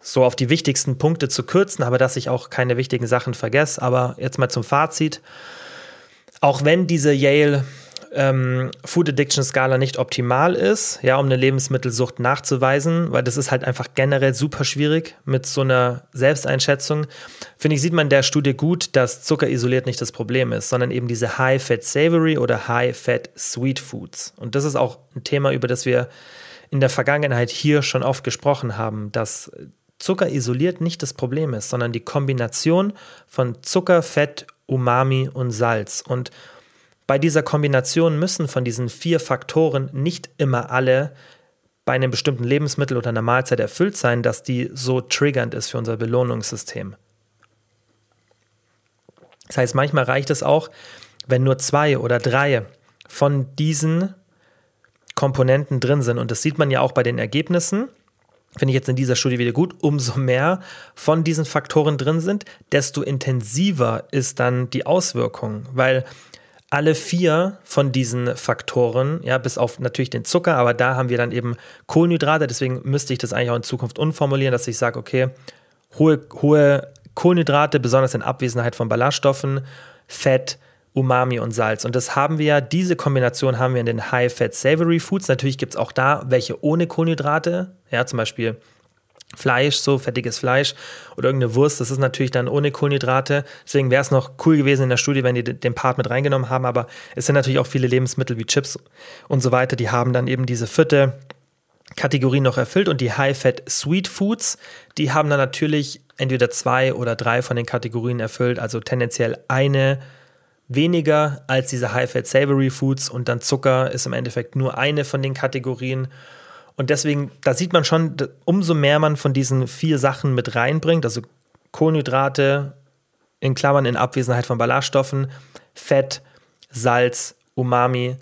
[SPEAKER 1] so auf die wichtigsten Punkte zu kürzen, aber dass ich auch keine wichtigen Sachen vergesse. Aber jetzt mal zum Fazit. Auch wenn diese Yale ähm, Food Addiction Skala nicht optimal ist, ja, um eine Lebensmittelsucht nachzuweisen, weil das ist halt einfach generell super schwierig mit so einer Selbsteinschätzung. Finde ich, sieht man in der Studie gut, dass Zucker isoliert nicht das Problem ist, sondern eben diese High-Fat Savory oder High-Fat Sweet Foods. Und das ist auch ein Thema, über das wir in der Vergangenheit hier schon oft gesprochen haben, dass Zucker isoliert nicht das Problem ist, sondern die Kombination von Zucker, Fett, Umami und Salz. Und bei dieser Kombination müssen von diesen vier Faktoren nicht immer alle bei einem bestimmten Lebensmittel oder einer Mahlzeit erfüllt sein, dass die so triggernd ist für unser Belohnungssystem. Das heißt, manchmal reicht es auch, wenn nur zwei oder drei von diesen Komponenten drin sind. Und das sieht man ja auch bei den Ergebnissen. Finde ich jetzt in dieser Studie wieder gut. Umso mehr von diesen Faktoren drin sind, desto intensiver ist dann die Auswirkung. Weil alle vier von diesen Faktoren, ja, bis auf natürlich den Zucker, aber da haben wir dann eben Kohlenhydrate, deswegen müsste ich das eigentlich auch in Zukunft umformulieren, dass ich sage, okay, hohe, hohe Kohlenhydrate, besonders in Abwesenheit von Ballaststoffen, Fett, Umami und Salz. Und das haben wir ja, diese Kombination haben wir in den High-Fat Savory Foods. Natürlich gibt es auch da welche ohne Kohlenhydrate, ja, zum Beispiel Fleisch, so fettiges Fleisch oder irgendeine Wurst, das ist natürlich dann ohne Kohlenhydrate. Deswegen wäre es noch cool gewesen in der Studie, wenn die den Part mit reingenommen haben. Aber es sind natürlich auch viele Lebensmittel wie Chips und so weiter, die haben dann eben diese vierte Kategorie noch erfüllt. Und die High-Fat Sweet Foods, die haben dann natürlich entweder zwei oder drei von den Kategorien erfüllt, also tendenziell eine weniger als diese High-Fat Savory Foods und dann Zucker ist im Endeffekt nur eine von den Kategorien. Und deswegen, da sieht man schon, umso mehr man von diesen vier Sachen mit reinbringt, also Kohlenhydrate, in Klammern in Abwesenheit von Ballaststoffen, Fett, Salz, Umami,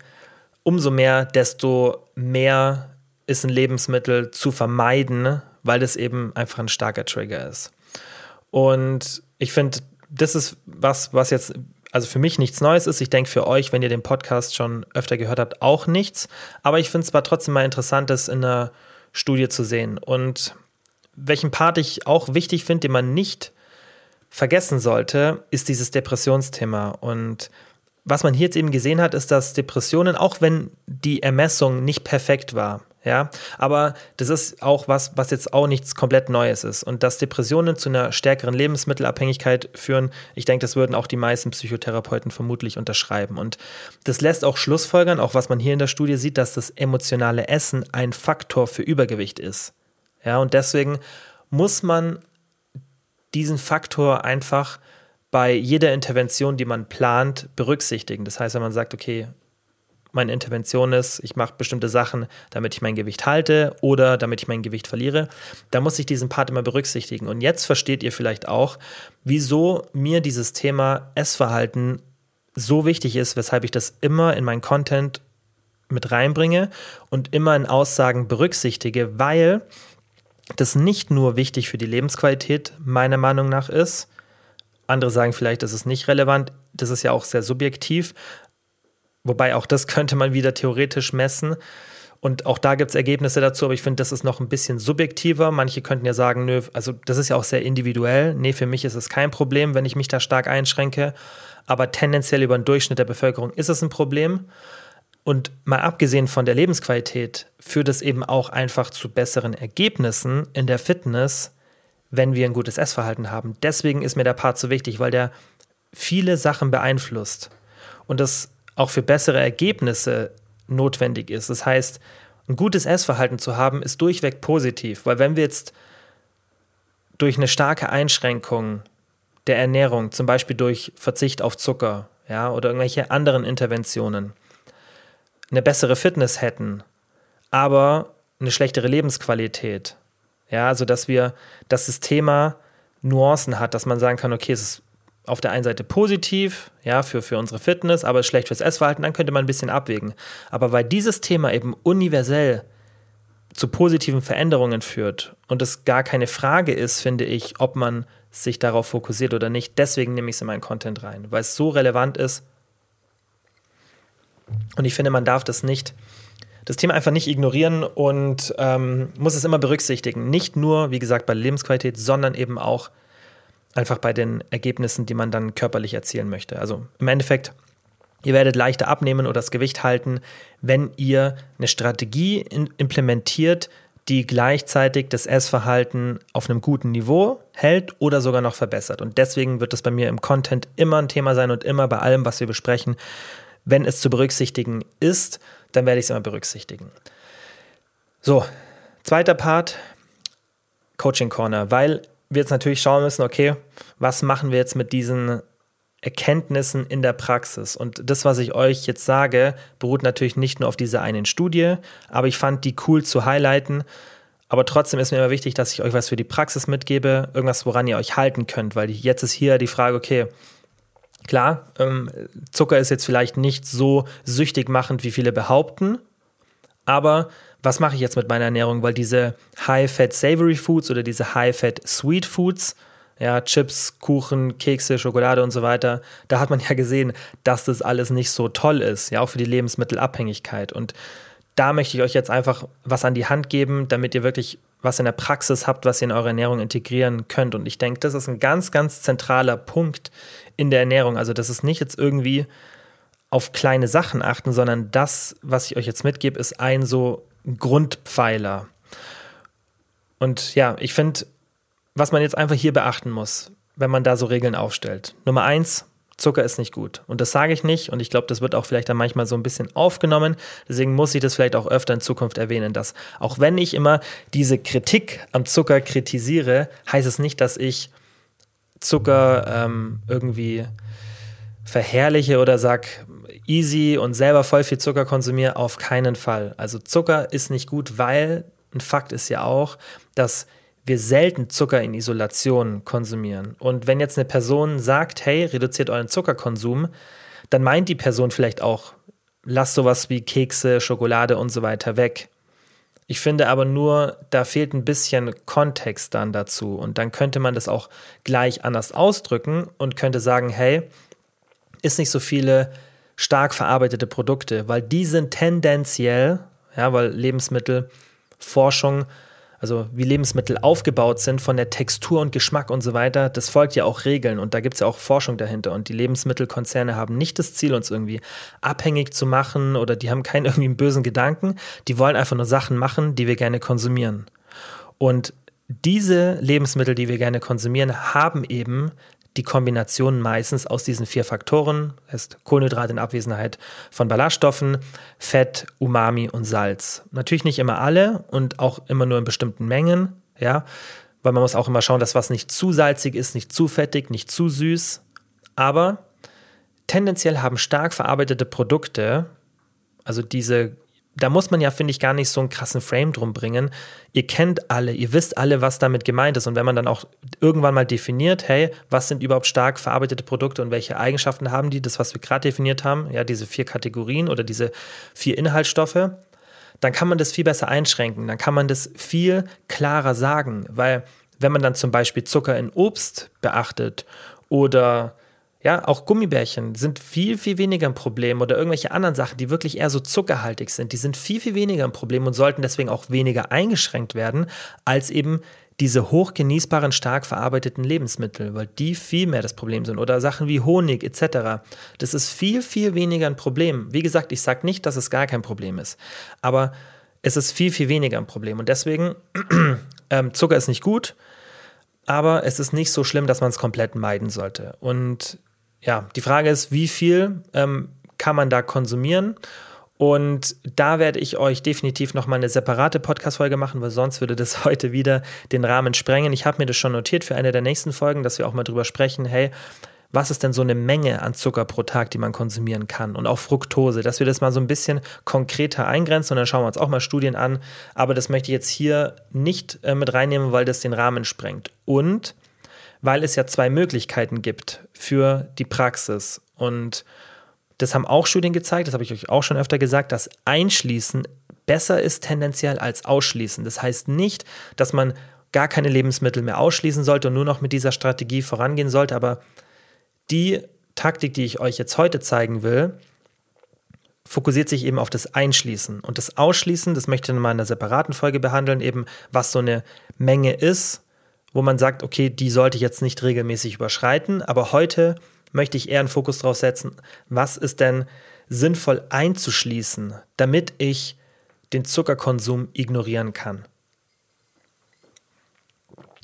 [SPEAKER 1] umso mehr, desto mehr ist ein Lebensmittel zu vermeiden, weil das eben einfach ein starker Trigger ist. Und ich finde, das ist was, was jetzt also für mich nichts Neues ist. Ich denke für euch, wenn ihr den Podcast schon öfter gehört habt, auch nichts. Aber ich finde es zwar trotzdem mal interessant, das in einer Studie zu sehen. Und welchen Part ich auch wichtig finde, den man nicht vergessen sollte, ist dieses Depressionsthema. Und was man hier jetzt eben gesehen hat, ist, dass Depressionen, auch wenn die Ermessung nicht perfekt war, ja, aber das ist auch was, was jetzt auch nichts komplett Neues ist. Und dass Depressionen zu einer stärkeren Lebensmittelabhängigkeit führen, ich denke, das würden auch die meisten Psychotherapeuten vermutlich unterschreiben. Und das lässt auch Schlussfolgern, auch was man hier in der Studie sieht, dass das emotionale Essen ein Faktor für Übergewicht ist. Ja, und deswegen muss man diesen Faktor einfach bei jeder Intervention, die man plant, berücksichtigen. Das heißt, wenn man sagt, okay, meine Intervention ist, ich mache bestimmte Sachen, damit ich mein Gewicht halte oder damit ich mein Gewicht verliere, da muss ich diesen Part immer berücksichtigen. Und jetzt versteht ihr vielleicht auch, wieso mir dieses Thema Essverhalten so wichtig ist, weshalb ich das immer in meinen Content mit reinbringe und immer in Aussagen berücksichtige, weil das nicht nur wichtig für die Lebensqualität meiner Meinung nach ist. Andere sagen vielleicht, das ist nicht relevant. Das ist ja auch sehr subjektiv. Wobei auch das könnte man wieder theoretisch messen. Und auch da gibt es Ergebnisse dazu, aber ich finde, das ist noch ein bisschen subjektiver. Manche könnten ja sagen, nö, also das ist ja auch sehr individuell. Nee, für mich ist es kein Problem, wenn ich mich da stark einschränke. Aber tendenziell über den Durchschnitt der Bevölkerung ist es ein Problem. Und mal abgesehen von der Lebensqualität führt es eben auch einfach zu besseren Ergebnissen in der Fitness, wenn wir ein gutes Essverhalten haben. Deswegen ist mir der Part so wichtig, weil der viele Sachen beeinflusst. Und das auch für bessere Ergebnisse notwendig ist. Das heißt, ein gutes Essverhalten zu haben, ist durchweg positiv, weil wenn wir jetzt durch eine starke Einschränkung der Ernährung, zum Beispiel durch Verzicht auf Zucker, ja, oder irgendwelche anderen Interventionen, eine bessere Fitness hätten, aber eine schlechtere Lebensqualität, ja, also dass wir, dass das Thema Nuancen hat, dass man sagen kann, okay, es ist auf der einen Seite positiv, ja, für, für unsere Fitness, aber schlecht fürs Essverhalten, dann könnte man ein bisschen abwägen. Aber weil dieses Thema eben universell zu positiven Veränderungen führt und es gar keine Frage ist, finde ich, ob man sich darauf fokussiert oder nicht, deswegen nehme ich es in meinen Content rein, weil es so relevant ist. Und ich finde, man darf das nicht, das Thema einfach nicht ignorieren und ähm, muss es immer berücksichtigen. Nicht nur, wie gesagt, bei Lebensqualität, sondern eben auch einfach bei den Ergebnissen, die man dann körperlich erzielen möchte. Also im Endeffekt, ihr werdet leichter abnehmen oder das Gewicht halten, wenn ihr eine Strategie implementiert, die gleichzeitig das Essverhalten auf einem guten Niveau hält oder sogar noch verbessert. Und deswegen wird das bei mir im Content immer ein Thema sein und immer bei allem, was wir besprechen. Wenn es zu berücksichtigen ist, dann werde ich es immer berücksichtigen. So, zweiter Part, Coaching Corner, weil wir jetzt natürlich schauen müssen, okay, was machen wir jetzt mit diesen Erkenntnissen in der Praxis? Und das, was ich euch jetzt sage, beruht natürlich nicht nur auf dieser einen Studie, aber ich fand die cool zu highlighten. Aber trotzdem ist mir immer wichtig, dass ich euch was für die Praxis mitgebe, irgendwas, woran ihr euch halten könnt, weil jetzt ist hier die Frage, okay, klar, ähm, Zucker ist jetzt vielleicht nicht so süchtig machend, wie viele behaupten, aber was mache ich jetzt mit meiner Ernährung? Weil diese High-Fat Savory Foods oder diese High-Fat Sweet Foods, ja, Chips, Kuchen, Kekse, Schokolade und so weiter, da hat man ja gesehen, dass das alles nicht so toll ist, ja, auch für die Lebensmittelabhängigkeit. Und da möchte ich euch jetzt einfach was an die Hand geben, damit ihr wirklich was in der Praxis habt, was ihr in eure Ernährung integrieren könnt. Und ich denke, das ist ein ganz, ganz zentraler Punkt in der Ernährung. Also das ist nicht jetzt irgendwie auf kleine Sachen achten, sondern das, was ich euch jetzt mitgebe, ist ein so Grundpfeiler. Und ja, ich finde, was man jetzt einfach hier beachten muss, wenn man da so Regeln aufstellt. Nummer eins, Zucker ist nicht gut. Und das sage ich nicht. Und ich glaube, das wird auch vielleicht dann manchmal so ein bisschen aufgenommen. Deswegen muss ich das vielleicht auch öfter in Zukunft erwähnen, dass auch wenn ich immer diese Kritik am Zucker kritisiere, heißt es nicht, dass ich Zucker ähm, irgendwie verherrliche oder sag easy und selber voll viel Zucker konsumiere, auf keinen Fall. Also Zucker ist nicht gut, weil ein Fakt ist ja auch, dass wir selten Zucker in Isolation konsumieren. Und wenn jetzt eine Person sagt, hey, reduziert euren Zuckerkonsum, dann meint die Person vielleicht auch, lasst sowas wie Kekse, Schokolade und so weiter weg. Ich finde aber nur, da fehlt ein bisschen Kontext dann dazu. Und dann könnte man das auch gleich anders ausdrücken und könnte sagen, hey, ist nicht so viele stark verarbeitete Produkte, weil die sind tendenziell, ja, weil Lebensmittelforschung also wie Lebensmittel aufgebaut sind von der Textur und Geschmack und so weiter, das folgt ja auch Regeln und da gibt es ja auch Forschung dahinter. Und die Lebensmittelkonzerne haben nicht das Ziel, uns irgendwie abhängig zu machen oder die haben keinen [LAUGHS] irgendwie bösen Gedanken. Die wollen einfach nur Sachen machen, die wir gerne konsumieren. Und diese Lebensmittel, die wir gerne konsumieren, haben eben die Kombination meistens aus diesen vier Faktoren, heißt Kohlenhydrat in Abwesenheit von Ballaststoffen, Fett, Umami und Salz. Natürlich nicht immer alle und auch immer nur in bestimmten Mengen, ja, weil man muss auch immer schauen, dass was nicht zu salzig ist, nicht zu fettig, nicht zu süß, aber tendenziell haben stark verarbeitete Produkte, also diese da muss man ja, finde ich, gar nicht so einen krassen Frame drum bringen. Ihr kennt alle, ihr wisst alle, was damit gemeint ist. Und wenn man dann auch irgendwann mal definiert, hey, was sind überhaupt stark verarbeitete Produkte und welche Eigenschaften haben die, das, was wir gerade definiert haben, ja, diese vier Kategorien oder diese vier Inhaltsstoffe, dann kann man das viel besser einschränken. Dann kann man das viel klarer sagen. Weil, wenn man dann zum Beispiel Zucker in Obst beachtet oder ja, auch Gummibärchen sind viel, viel weniger ein Problem oder irgendwelche anderen Sachen, die wirklich eher so zuckerhaltig sind, die sind viel, viel weniger ein Problem und sollten deswegen auch weniger eingeschränkt werden, als eben diese hochgenießbaren, stark verarbeiteten Lebensmittel, weil die viel mehr das Problem sind. Oder Sachen wie Honig etc. Das ist viel, viel weniger ein Problem. Wie gesagt, ich sage nicht, dass es gar kein Problem ist, aber es ist viel, viel weniger ein Problem. Und deswegen, [CLEARS THROAT] ähm, Zucker ist nicht gut, aber es ist nicht so schlimm, dass man es komplett meiden sollte. Und ja, die Frage ist, wie viel ähm, kann man da konsumieren? Und da werde ich euch definitiv nochmal eine separate Podcast-Folge machen, weil sonst würde das [LAUGHS] heute wieder den Rahmen sprengen. Ich habe mir das schon notiert für eine der nächsten Folgen, dass wir auch mal drüber sprechen, hey, was ist denn so eine Menge an Zucker pro Tag, die man konsumieren kann und auch Fructose, dass wir das mal so ein bisschen konkreter eingrenzen und dann schauen wir uns auch mal Studien an. Aber das möchte ich jetzt hier nicht äh, mit reinnehmen, weil das den Rahmen sprengt. Und weil es ja zwei Möglichkeiten gibt für die Praxis. Und das haben auch Studien gezeigt, das habe ich euch auch schon öfter gesagt, dass Einschließen besser ist tendenziell als Ausschließen. Das heißt nicht, dass man gar keine Lebensmittel mehr ausschließen sollte und nur noch mit dieser Strategie vorangehen sollte, aber die Taktik, die ich euch jetzt heute zeigen will, fokussiert sich eben auf das Einschließen. Und das Ausschließen, das möchte ich nochmal in einer separaten Folge behandeln, eben was so eine Menge ist, wo man sagt, okay, die sollte ich jetzt nicht regelmäßig überschreiten, aber heute möchte ich eher einen Fokus drauf setzen, was ist denn sinnvoll einzuschließen, damit ich den Zuckerkonsum ignorieren kann.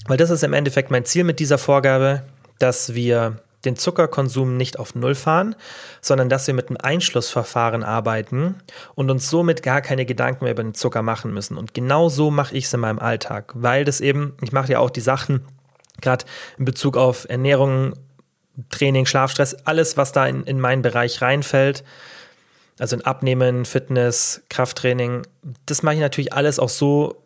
[SPEAKER 1] Weil das ist im Endeffekt mein Ziel mit dieser Vorgabe, dass wir den Zuckerkonsum nicht auf Null fahren, sondern dass wir mit einem Einschlussverfahren arbeiten und uns somit gar keine Gedanken mehr über den Zucker machen müssen. Und genau so mache ich es in meinem Alltag, weil das eben, ich mache ja auch die Sachen, gerade in Bezug auf Ernährung, Training, Schlafstress, alles, was da in, in meinen Bereich reinfällt, also in Abnehmen, Fitness, Krafttraining, das mache ich natürlich alles auch so,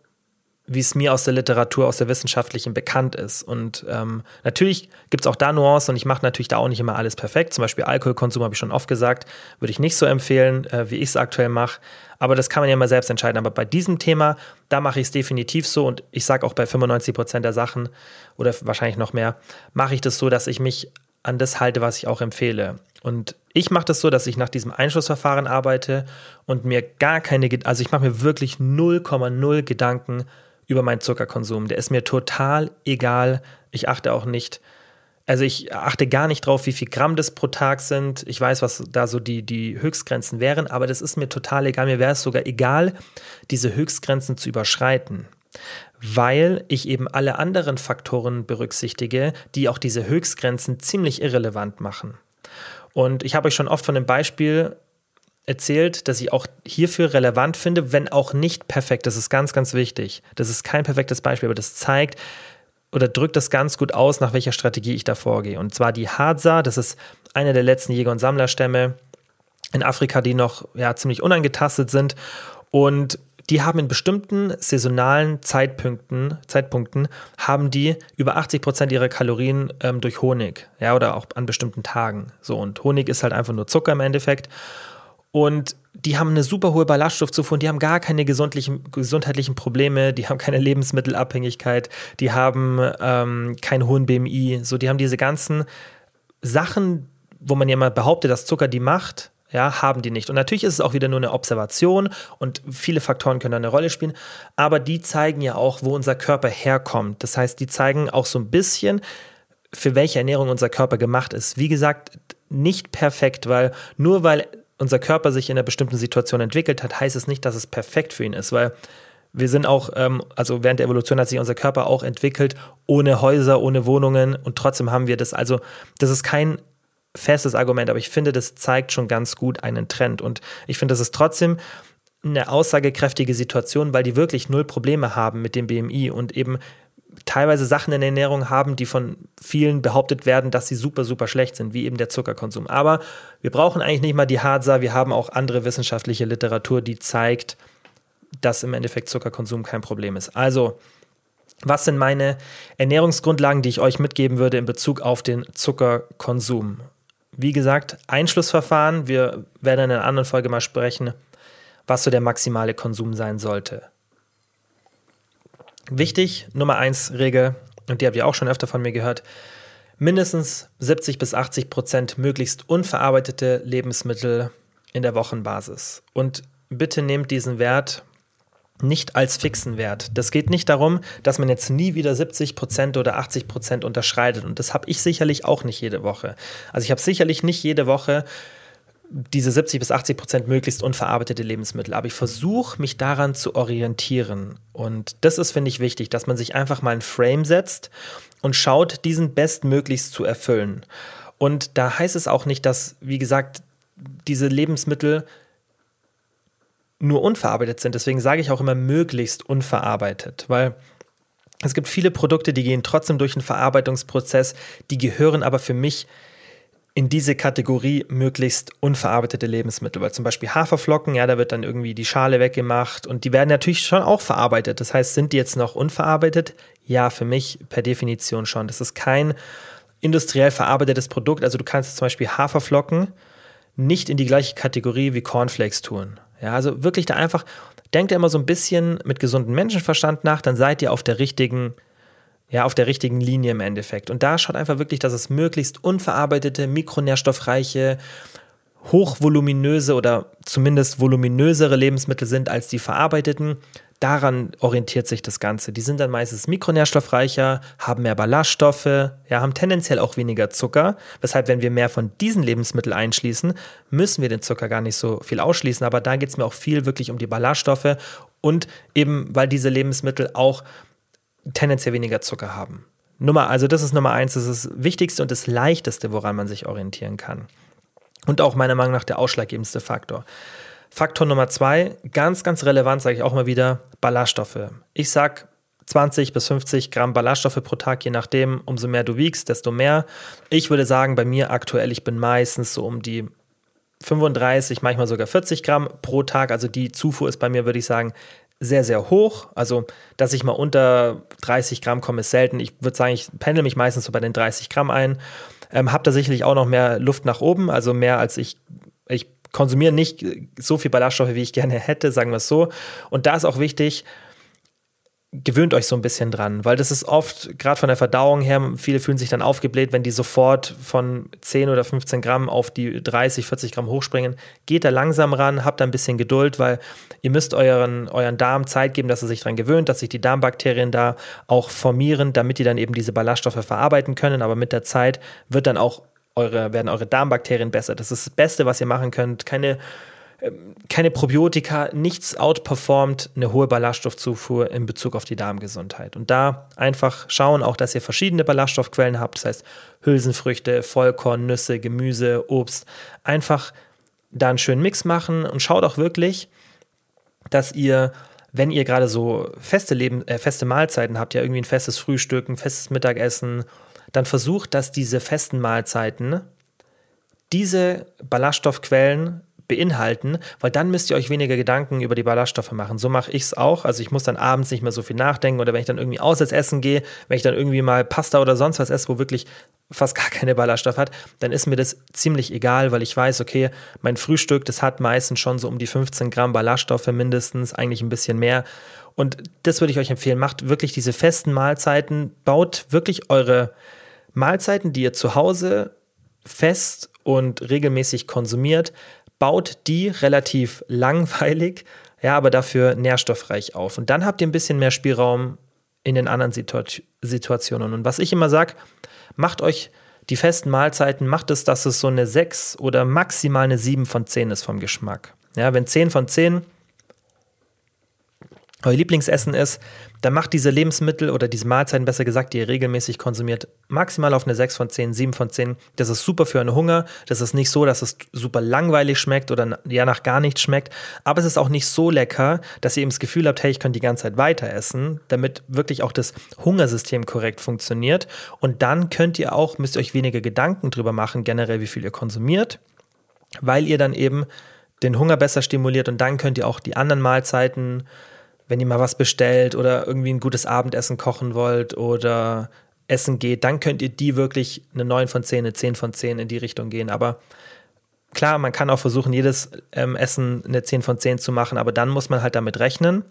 [SPEAKER 1] wie es mir aus der Literatur, aus der wissenschaftlichen bekannt ist. Und ähm, natürlich gibt es auch da Nuancen und ich mache natürlich da auch nicht immer alles perfekt. Zum Beispiel Alkoholkonsum habe ich schon oft gesagt, würde ich nicht so empfehlen, äh, wie ich es aktuell mache. Aber das kann man ja mal selbst entscheiden. Aber bei diesem Thema, da mache ich es definitiv so und ich sage auch bei 95 Prozent der Sachen oder wahrscheinlich noch mehr, mache ich das so, dass ich mich an das halte, was ich auch empfehle. Und ich mache das so, dass ich nach diesem Einschlussverfahren arbeite und mir gar keine, also ich mache mir wirklich 0,0 Gedanken über meinen Zuckerkonsum. Der ist mir total egal. Ich achte auch nicht, also ich achte gar nicht drauf, wie viel Gramm das pro Tag sind. Ich weiß, was da so die, die Höchstgrenzen wären, aber das ist mir total egal. Mir wäre es sogar egal, diese Höchstgrenzen zu überschreiten, weil ich eben alle anderen Faktoren berücksichtige, die auch diese Höchstgrenzen ziemlich irrelevant machen. Und ich habe euch schon oft von dem Beispiel erzählt, dass ich auch hierfür relevant finde, wenn auch nicht perfekt. Das ist ganz, ganz wichtig. Das ist kein perfektes Beispiel, aber das zeigt oder drückt das ganz gut aus, nach welcher Strategie ich da vorgehe. Und zwar die Hadza, das ist einer der letzten Jäger- und Sammlerstämme in Afrika, die noch ja, ziemlich unangetastet sind. Und die haben in bestimmten saisonalen Zeitpunkten, Zeitpunkten haben die über 80 Prozent ihrer Kalorien ähm, durch Honig, ja, oder auch an bestimmten Tagen. So, und Honig ist halt einfach nur Zucker im Endeffekt. Und die haben eine super hohe Ballaststoffzufuhr und die haben gar keine gesundlichen, gesundheitlichen Probleme, die haben keine Lebensmittelabhängigkeit, die haben ähm, keinen hohen BMI. So, die haben diese ganzen Sachen, wo man ja mal behauptet, dass Zucker die macht, ja, haben die nicht. Und natürlich ist es auch wieder nur eine Observation und viele Faktoren können da eine Rolle spielen, aber die zeigen ja auch, wo unser Körper herkommt. Das heißt, die zeigen auch so ein bisschen, für welche Ernährung unser Körper gemacht ist. Wie gesagt, nicht perfekt, weil nur weil unser Körper sich in einer bestimmten Situation entwickelt hat, heißt es nicht, dass es perfekt für ihn ist, weil wir sind auch, ähm, also während der Evolution hat sich unser Körper auch entwickelt, ohne Häuser, ohne Wohnungen und trotzdem haben wir das. Also, das ist kein festes Argument, aber ich finde, das zeigt schon ganz gut einen Trend und ich finde, das ist trotzdem eine aussagekräftige Situation, weil die wirklich null Probleme haben mit dem BMI und eben teilweise Sachen in der Ernährung haben, die von vielen behauptet werden, dass sie super, super schlecht sind, wie eben der Zuckerkonsum. Aber wir brauchen eigentlich nicht mal die Hadza, wir haben auch andere wissenschaftliche Literatur, die zeigt, dass im Endeffekt Zuckerkonsum kein Problem ist. Also, was sind meine Ernährungsgrundlagen, die ich euch mitgeben würde in Bezug auf den Zuckerkonsum? Wie gesagt, Einschlussverfahren. Wir werden in einer anderen Folge mal sprechen, was so der maximale Konsum sein sollte. Wichtig, Nummer eins Regel, und die habt ihr auch schon öfter von mir gehört, mindestens 70 bis 80 Prozent möglichst unverarbeitete Lebensmittel in der Wochenbasis. Und bitte nehmt diesen Wert nicht als fixen Wert. Das geht nicht darum, dass man jetzt nie wieder 70 Prozent oder 80 Prozent unterschreitet. Und das habe ich sicherlich auch nicht jede Woche. Also ich habe sicherlich nicht jede Woche diese 70 bis 80 Prozent möglichst unverarbeitete Lebensmittel. Aber ich versuche mich daran zu orientieren. Und das ist, finde ich, wichtig, dass man sich einfach mal ein Frame setzt und schaut, diesen bestmöglichst zu erfüllen. Und da heißt es auch nicht, dass, wie gesagt, diese Lebensmittel nur unverarbeitet sind. Deswegen sage ich auch immer möglichst unverarbeitet, weil es gibt viele Produkte, die gehen trotzdem durch einen Verarbeitungsprozess, die gehören aber für mich in diese Kategorie möglichst unverarbeitete Lebensmittel, weil zum Beispiel Haferflocken, ja, da wird dann irgendwie die Schale weggemacht und die werden natürlich schon auch verarbeitet. Das heißt, sind die jetzt noch unverarbeitet? Ja, für mich per Definition schon. Das ist kein industriell verarbeitetes Produkt. Also du kannst zum Beispiel Haferflocken nicht in die gleiche Kategorie wie Cornflakes tun. Ja, also wirklich da einfach, denkt ihr immer so ein bisschen mit gesundem Menschenverstand nach, dann seid ihr auf der richtigen ja, auf der richtigen Linie im Endeffekt. Und da schaut einfach wirklich, dass es möglichst unverarbeitete, mikronährstoffreiche, hochvoluminöse oder zumindest voluminösere Lebensmittel sind als die verarbeiteten. Daran orientiert sich das Ganze. Die sind dann meistens mikronährstoffreicher, haben mehr Ballaststoffe, ja, haben tendenziell auch weniger Zucker. Weshalb, wenn wir mehr von diesen Lebensmitteln einschließen, müssen wir den Zucker gar nicht so viel ausschließen. Aber da geht es mir auch viel wirklich um die Ballaststoffe und eben, weil diese Lebensmittel auch tendenziell weniger Zucker haben. Nummer, also das ist Nummer eins, das ist das Wichtigste und das Leichteste, woran man sich orientieren kann. Und auch meiner Meinung nach der ausschlaggebendste Faktor. Faktor Nummer zwei, ganz, ganz relevant, sage ich auch mal wieder, Ballaststoffe. Ich sage 20 bis 50 Gramm Ballaststoffe pro Tag, je nachdem, umso mehr du wiegst, desto mehr. Ich würde sagen, bei mir aktuell, ich bin meistens so um die 35, manchmal sogar 40 Gramm pro Tag. Also die Zufuhr ist bei mir, würde ich sagen, sehr, sehr hoch. Also, dass ich mal unter 30 Gramm komme, ist selten. Ich würde sagen, ich pendel mich meistens so bei den 30 Gramm ein. Ähm, habe da sicherlich auch noch mehr Luft nach oben, also mehr als ich, ich konsumiere nicht so viel Ballaststoffe, wie ich gerne hätte, sagen wir es so. Und da ist auch wichtig, gewöhnt euch so ein bisschen dran, weil das ist oft, gerade von der Verdauung her, viele fühlen sich dann aufgebläht, wenn die sofort von 10 oder 15 Gramm auf die 30, 40 Gramm hochspringen. Geht da langsam ran, habt da ein bisschen Geduld, weil ihr müsst euren, euren Darm Zeit geben, dass er sich dran gewöhnt, dass sich die Darmbakterien da auch formieren, damit die dann eben diese Ballaststoffe verarbeiten können. Aber mit der Zeit wird dann auch eure, werden eure Darmbakterien besser. Das ist das Beste, was ihr machen könnt. Keine keine Probiotika, nichts outperformt eine hohe Ballaststoffzufuhr in Bezug auf die Darmgesundheit. Und da einfach schauen auch, dass ihr verschiedene Ballaststoffquellen habt, das heißt Hülsenfrüchte, Vollkorn, Nüsse, Gemüse, Obst. Einfach da einen schönen Mix machen und schaut auch wirklich, dass ihr, wenn ihr gerade so feste, Leben, äh, feste Mahlzeiten habt, ja irgendwie ein festes Frühstück, ein festes Mittagessen, dann versucht, dass diese festen Mahlzeiten diese Ballaststoffquellen beinhalten, weil dann müsst ihr euch weniger Gedanken über die Ballaststoffe machen. So mache ich es auch. Also ich muss dann abends nicht mehr so viel nachdenken oder wenn ich dann irgendwie auswärts essen gehe, wenn ich dann irgendwie mal Pasta oder sonst was esse, wo wirklich fast gar keine Ballaststoffe hat, dann ist mir das ziemlich egal, weil ich weiß, okay, mein Frühstück, das hat meistens schon so um die 15 Gramm Ballaststoffe mindestens, eigentlich ein bisschen mehr. Und das würde ich euch empfehlen. Macht wirklich diese festen Mahlzeiten, baut wirklich eure Mahlzeiten, die ihr zu Hause fest und regelmäßig konsumiert, baut die relativ langweilig, ja, aber dafür nährstoffreich auf. Und dann habt ihr ein bisschen mehr Spielraum in den anderen Situa Situationen. Und was ich immer sage, macht euch die festen Mahlzeiten, macht es, dass es so eine 6 oder maximal eine 7 von 10 ist vom Geschmack. Ja, wenn 10 von 10 euer Lieblingsessen ist, dann macht diese Lebensmittel oder diese Mahlzeiten, besser gesagt, die ihr regelmäßig konsumiert, maximal auf eine 6 von 10, 7 von 10. Das ist super für einen Hunger. Das ist nicht so, dass es super langweilig schmeckt oder ja nach gar nichts schmeckt. Aber es ist auch nicht so lecker, dass ihr eben das Gefühl habt, hey, ich könnte die ganze Zeit weiter essen, damit wirklich auch das Hungersystem korrekt funktioniert. Und dann könnt ihr auch, müsst ihr euch weniger Gedanken drüber machen, generell, wie viel ihr konsumiert, weil ihr dann eben den Hunger besser stimuliert und dann könnt ihr auch die anderen Mahlzeiten wenn ihr mal was bestellt oder irgendwie ein gutes Abendessen kochen wollt oder essen geht, dann könnt ihr die wirklich eine 9 von 10, eine 10 von 10 in die Richtung gehen. Aber klar, man kann auch versuchen, jedes ähm, Essen eine 10 von 10 zu machen, aber dann muss man halt damit rechnen,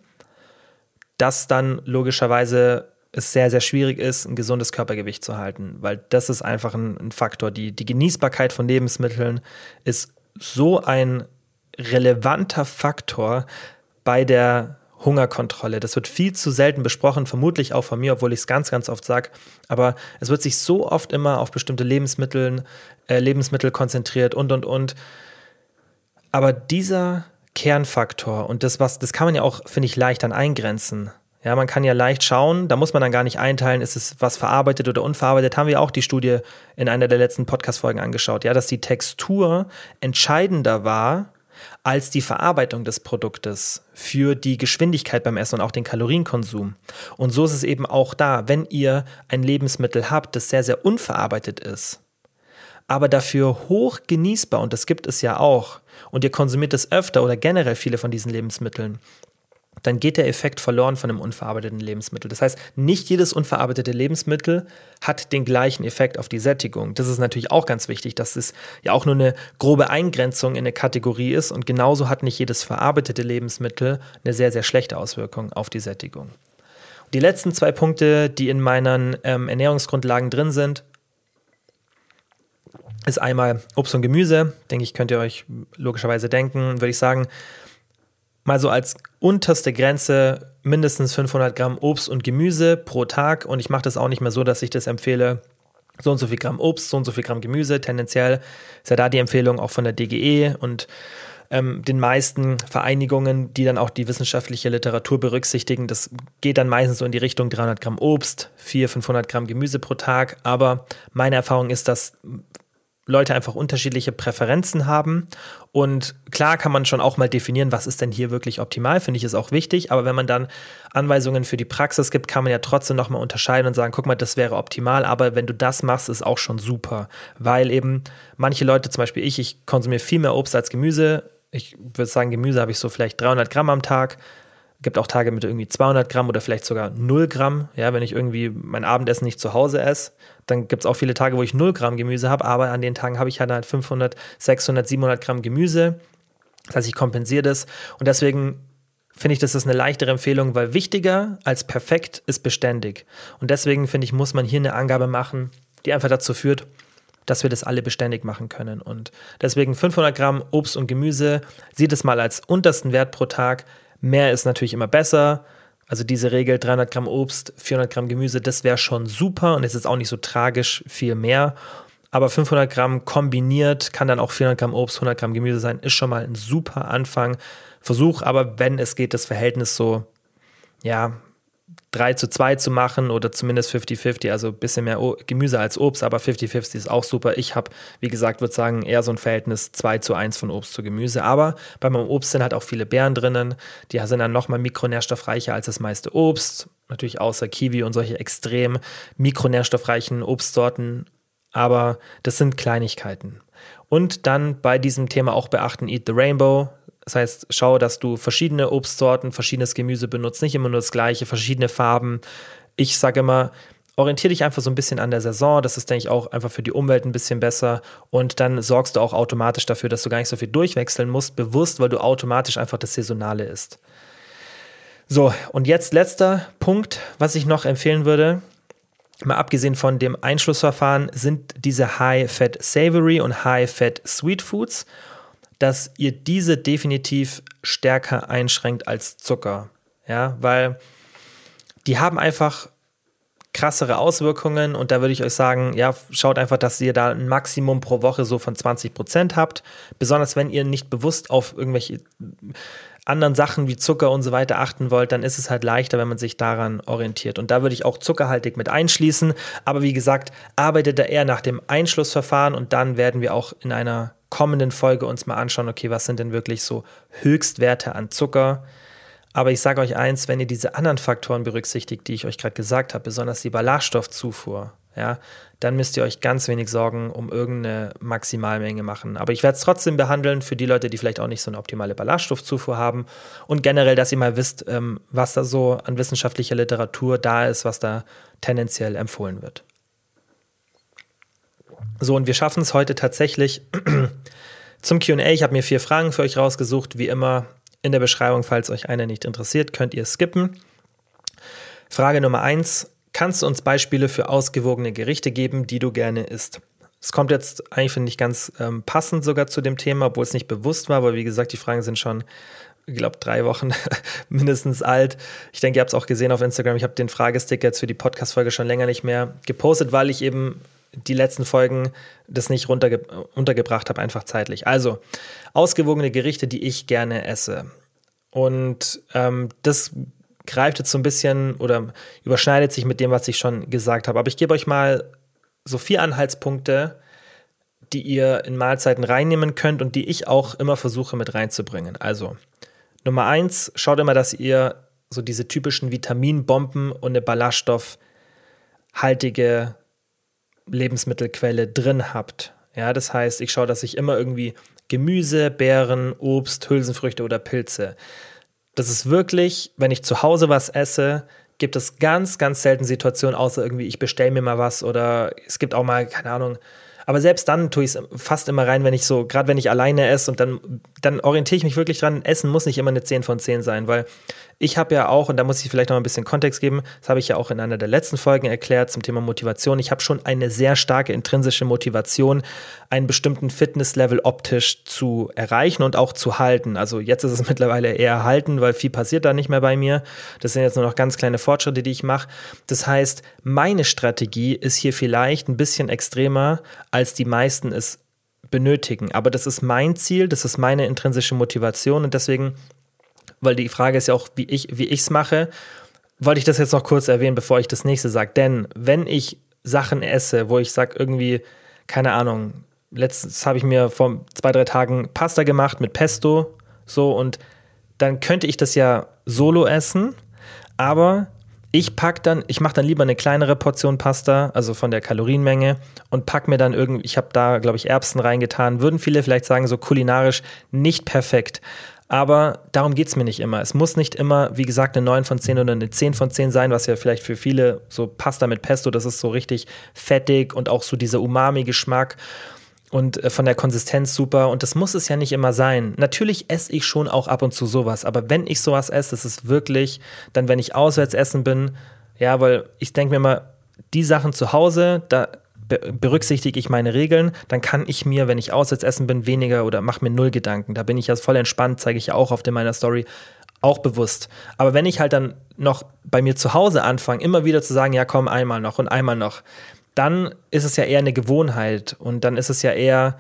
[SPEAKER 1] dass dann logischerweise es sehr, sehr schwierig ist, ein gesundes Körpergewicht zu halten, weil das ist einfach ein, ein Faktor. Die, die Genießbarkeit von Lebensmitteln ist so ein relevanter Faktor bei der Hungerkontrolle. Das wird viel zu selten besprochen, vermutlich auch von mir, obwohl ich es ganz, ganz oft sage. Aber es wird sich so oft immer auf bestimmte Lebensmittel, äh, Lebensmittel konzentriert und, und, und. Aber dieser Kernfaktor und das, was, das kann man ja auch, finde ich, leicht dann eingrenzen. Ja, man kann ja leicht schauen, da muss man dann gar nicht einteilen, ist es was verarbeitet oder unverarbeitet. Haben wir auch die Studie in einer der letzten Podcast-Folgen angeschaut, ja, dass die Textur entscheidender war als die Verarbeitung des Produktes für die Geschwindigkeit beim Essen und auch den Kalorienkonsum. Und so ist es eben auch da, wenn ihr ein Lebensmittel habt, das sehr, sehr unverarbeitet ist, aber dafür hoch genießbar und das gibt es ja auch und ihr konsumiert es öfter oder generell viele von diesen Lebensmitteln, dann geht der Effekt verloren von einem unverarbeiteten Lebensmittel. Das heißt, nicht jedes unverarbeitete Lebensmittel hat den gleichen Effekt auf die Sättigung. Das ist natürlich auch ganz wichtig, dass es ja auch nur eine grobe Eingrenzung in eine Kategorie ist und genauso hat nicht jedes verarbeitete Lebensmittel eine sehr, sehr schlechte Auswirkung auf die Sättigung. Die letzten zwei Punkte, die in meinen ähm, Ernährungsgrundlagen drin sind, ist einmal Obst und Gemüse. Denke ich, könnt ihr euch logischerweise denken, würde ich sagen, mal so als unterste Grenze mindestens 500 Gramm Obst und Gemüse pro Tag. Und ich mache das auch nicht mehr so, dass ich das empfehle, so und so viel Gramm Obst, so und so viel Gramm Gemüse. Tendenziell ist ja da die Empfehlung auch von der DGE und ähm, den meisten Vereinigungen, die dann auch die wissenschaftliche Literatur berücksichtigen. Das geht dann meistens so in die Richtung 300 Gramm Obst, 400, 500 Gramm Gemüse pro Tag. Aber meine Erfahrung ist, dass Leute einfach unterschiedliche Präferenzen haben. Und klar kann man schon auch mal definieren, was ist denn hier wirklich optimal, finde ich ist auch wichtig. Aber wenn man dann Anweisungen für die Praxis gibt, kann man ja trotzdem nochmal unterscheiden und sagen, guck mal, das wäre optimal. Aber wenn du das machst, ist auch schon super. Weil eben manche Leute, zum Beispiel ich, ich konsumiere viel mehr Obst als Gemüse. Ich würde sagen, Gemüse habe ich so vielleicht 300 Gramm am Tag gibt auch Tage mit irgendwie 200 Gramm oder vielleicht sogar 0 Gramm. Ja, wenn ich irgendwie mein Abendessen nicht zu Hause esse, dann gibt es auch viele Tage, wo ich 0 Gramm Gemüse habe, aber an den Tagen habe ich halt 500, 600, 700 Gramm Gemüse. Das heißt, ich kompensiere das und deswegen finde ich, das ist eine leichtere Empfehlung, weil wichtiger als perfekt ist beständig. Und deswegen finde ich, muss man hier eine Angabe machen, die einfach dazu führt, dass wir das alle beständig machen können. Und deswegen 500 Gramm Obst und Gemüse, sieht es mal als untersten Wert pro Tag. Mehr ist natürlich immer besser. Also diese Regel 300 Gramm Obst, 400 Gramm Gemüse, das wäre schon super und es ist auch nicht so tragisch viel mehr. Aber 500 Gramm kombiniert kann dann auch 400 Gramm Obst, 100 Gramm Gemüse sein, ist schon mal ein super Anfang. Versuch aber, wenn es geht, das Verhältnis so, ja, 3 zu 2 zu machen oder zumindest 50-50, also ein bisschen mehr Gemüse als Obst, aber 50-50 ist auch super. Ich habe, wie gesagt, würde sagen, eher so ein Verhältnis 2 zu 1 von Obst zu Gemüse. Aber bei meinem Obst sind halt auch viele Beeren drinnen. Die sind dann nochmal mikronährstoffreicher als das meiste Obst. Natürlich außer Kiwi und solche extrem mikronährstoffreichen Obstsorten. Aber das sind Kleinigkeiten. Und dann bei diesem Thema auch beachten, Eat the Rainbow. Das heißt, schau, dass du verschiedene Obstsorten, verschiedenes Gemüse benutzt, nicht immer nur das gleiche, verschiedene Farben. Ich sage immer, orientiere dich einfach so ein bisschen an der Saison. Das ist, denke ich, auch einfach für die Umwelt ein bisschen besser. Und dann sorgst du auch automatisch dafür, dass du gar nicht so viel durchwechseln musst, bewusst, weil du automatisch einfach das Saisonale isst. So, und jetzt letzter Punkt, was ich noch empfehlen würde. Mal abgesehen von dem Einschlussverfahren sind diese High-Fat Savory und High-Fat Sweet Foods dass ihr diese definitiv stärker einschränkt als Zucker. Ja, weil die haben einfach krassere Auswirkungen und da würde ich euch sagen, ja, schaut einfach, dass ihr da ein Maximum pro Woche so von 20 Prozent habt. Besonders wenn ihr nicht bewusst auf irgendwelche anderen Sachen wie Zucker und so weiter achten wollt, dann ist es halt leichter, wenn man sich daran orientiert. Und da würde ich auch zuckerhaltig mit einschließen. Aber wie gesagt, arbeitet da eher nach dem Einschlussverfahren und dann werden wir auch in einer kommenden Folge uns mal anschauen, okay, was sind denn wirklich so Höchstwerte an Zucker? Aber ich sage euch eins, wenn ihr diese anderen Faktoren berücksichtigt, die ich euch gerade gesagt habe, besonders die Ballaststoffzufuhr, ja, dann müsst ihr euch ganz wenig Sorgen um irgendeine Maximalmenge machen. Aber ich werde es trotzdem behandeln für die Leute, die vielleicht auch nicht so eine optimale Ballaststoffzufuhr haben und generell, dass ihr mal wisst, ähm, was da so an wissenschaftlicher Literatur da ist, was da tendenziell empfohlen wird. So, und wir schaffen es heute tatsächlich [CLEARS THROAT] zum QA. Ich habe mir vier Fragen für euch rausgesucht. Wie immer in der Beschreibung, falls euch eine nicht interessiert, könnt ihr skippen. Frage Nummer eins: Kannst du uns Beispiele für ausgewogene Gerichte geben, die du gerne isst? Es kommt jetzt eigentlich, finde ich, ganz ähm, passend sogar zu dem Thema, obwohl es nicht bewusst war, weil wie gesagt, die Fragen sind schon, ich glaube, drei Wochen [LAUGHS] mindestens alt. Ich denke, ihr habt es auch gesehen auf Instagram. Ich habe den Fragesticker jetzt für die Podcast-Folge schon länger nicht mehr gepostet, weil ich eben die letzten Folgen das nicht runterge untergebracht habe, einfach zeitlich. Also, ausgewogene Gerichte, die ich gerne esse. Und ähm, das greift jetzt so ein bisschen oder überschneidet sich mit dem, was ich schon gesagt habe. Aber ich gebe euch mal so vier Anhaltspunkte, die ihr in Mahlzeiten reinnehmen könnt und die ich auch immer versuche mit reinzubringen. Also, Nummer eins, schaut immer, dass ihr so diese typischen Vitaminbomben und eine ballaststoffhaltige Lebensmittelquelle drin habt. Ja, das heißt, ich schaue, dass ich immer irgendwie Gemüse, Beeren, Obst, Hülsenfrüchte oder Pilze. Das ist wirklich, wenn ich zu Hause was esse, gibt es ganz, ganz selten Situationen, außer irgendwie, ich bestelle mir mal was oder es gibt auch mal, keine Ahnung, aber selbst dann tue ich es fast immer rein, wenn ich so, gerade wenn ich alleine esse und dann, dann orientiere ich mich wirklich dran, Essen muss nicht immer eine 10 von 10 sein, weil ich habe ja auch, und da muss ich vielleicht noch ein bisschen Kontext geben, das habe ich ja auch in einer der letzten Folgen erklärt zum Thema Motivation. Ich habe schon eine sehr starke intrinsische Motivation, einen bestimmten Fitnesslevel optisch zu erreichen und auch zu halten. Also jetzt ist es [LAUGHS] mittlerweile eher halten, weil viel passiert da nicht mehr bei mir. Das sind jetzt nur noch ganz kleine Fortschritte, die ich mache. Das heißt, meine Strategie ist hier vielleicht ein bisschen extremer, als die meisten es benötigen. Aber das ist mein Ziel, das ist meine intrinsische Motivation und deswegen weil die Frage ist ja auch, wie ich wie mache, wollte ich das jetzt noch kurz erwähnen, bevor ich das nächste sage. Denn wenn ich Sachen esse, wo ich sage irgendwie, keine Ahnung, letztens habe ich mir vor zwei, drei Tagen Pasta gemacht mit Pesto, so und dann könnte ich das ja solo essen, aber ich pack dann, ich mache dann lieber eine kleinere Portion Pasta, also von der Kalorienmenge und pack mir dann irgendwie, ich habe da glaube ich Erbsen reingetan, würden viele vielleicht sagen so kulinarisch nicht perfekt, aber darum geht es mir nicht immer. Es muss nicht immer, wie gesagt, eine 9 von 10 oder eine 10 von 10 sein, was ja vielleicht für viele so Pasta mit Pesto, das ist so richtig fettig und auch so dieser Umami-Geschmack und äh, von der Konsistenz super. Und das muss es ja nicht immer sein. Natürlich esse ich schon auch ab und zu sowas, aber wenn ich sowas esse, das ist wirklich dann, wenn ich auswärts essen bin, ja, weil ich denke mir immer, die Sachen zu Hause, da berücksichtige ich meine Regeln, dann kann ich mir, wenn ich auswärts essen bin, weniger oder mache mir null Gedanken. Da bin ich ja voll entspannt, zeige ich ja auch in meiner Story, auch bewusst. Aber wenn ich halt dann noch bei mir zu Hause anfange, immer wieder zu sagen, ja komm, einmal noch und einmal noch, dann ist es ja eher eine Gewohnheit und dann ist es ja eher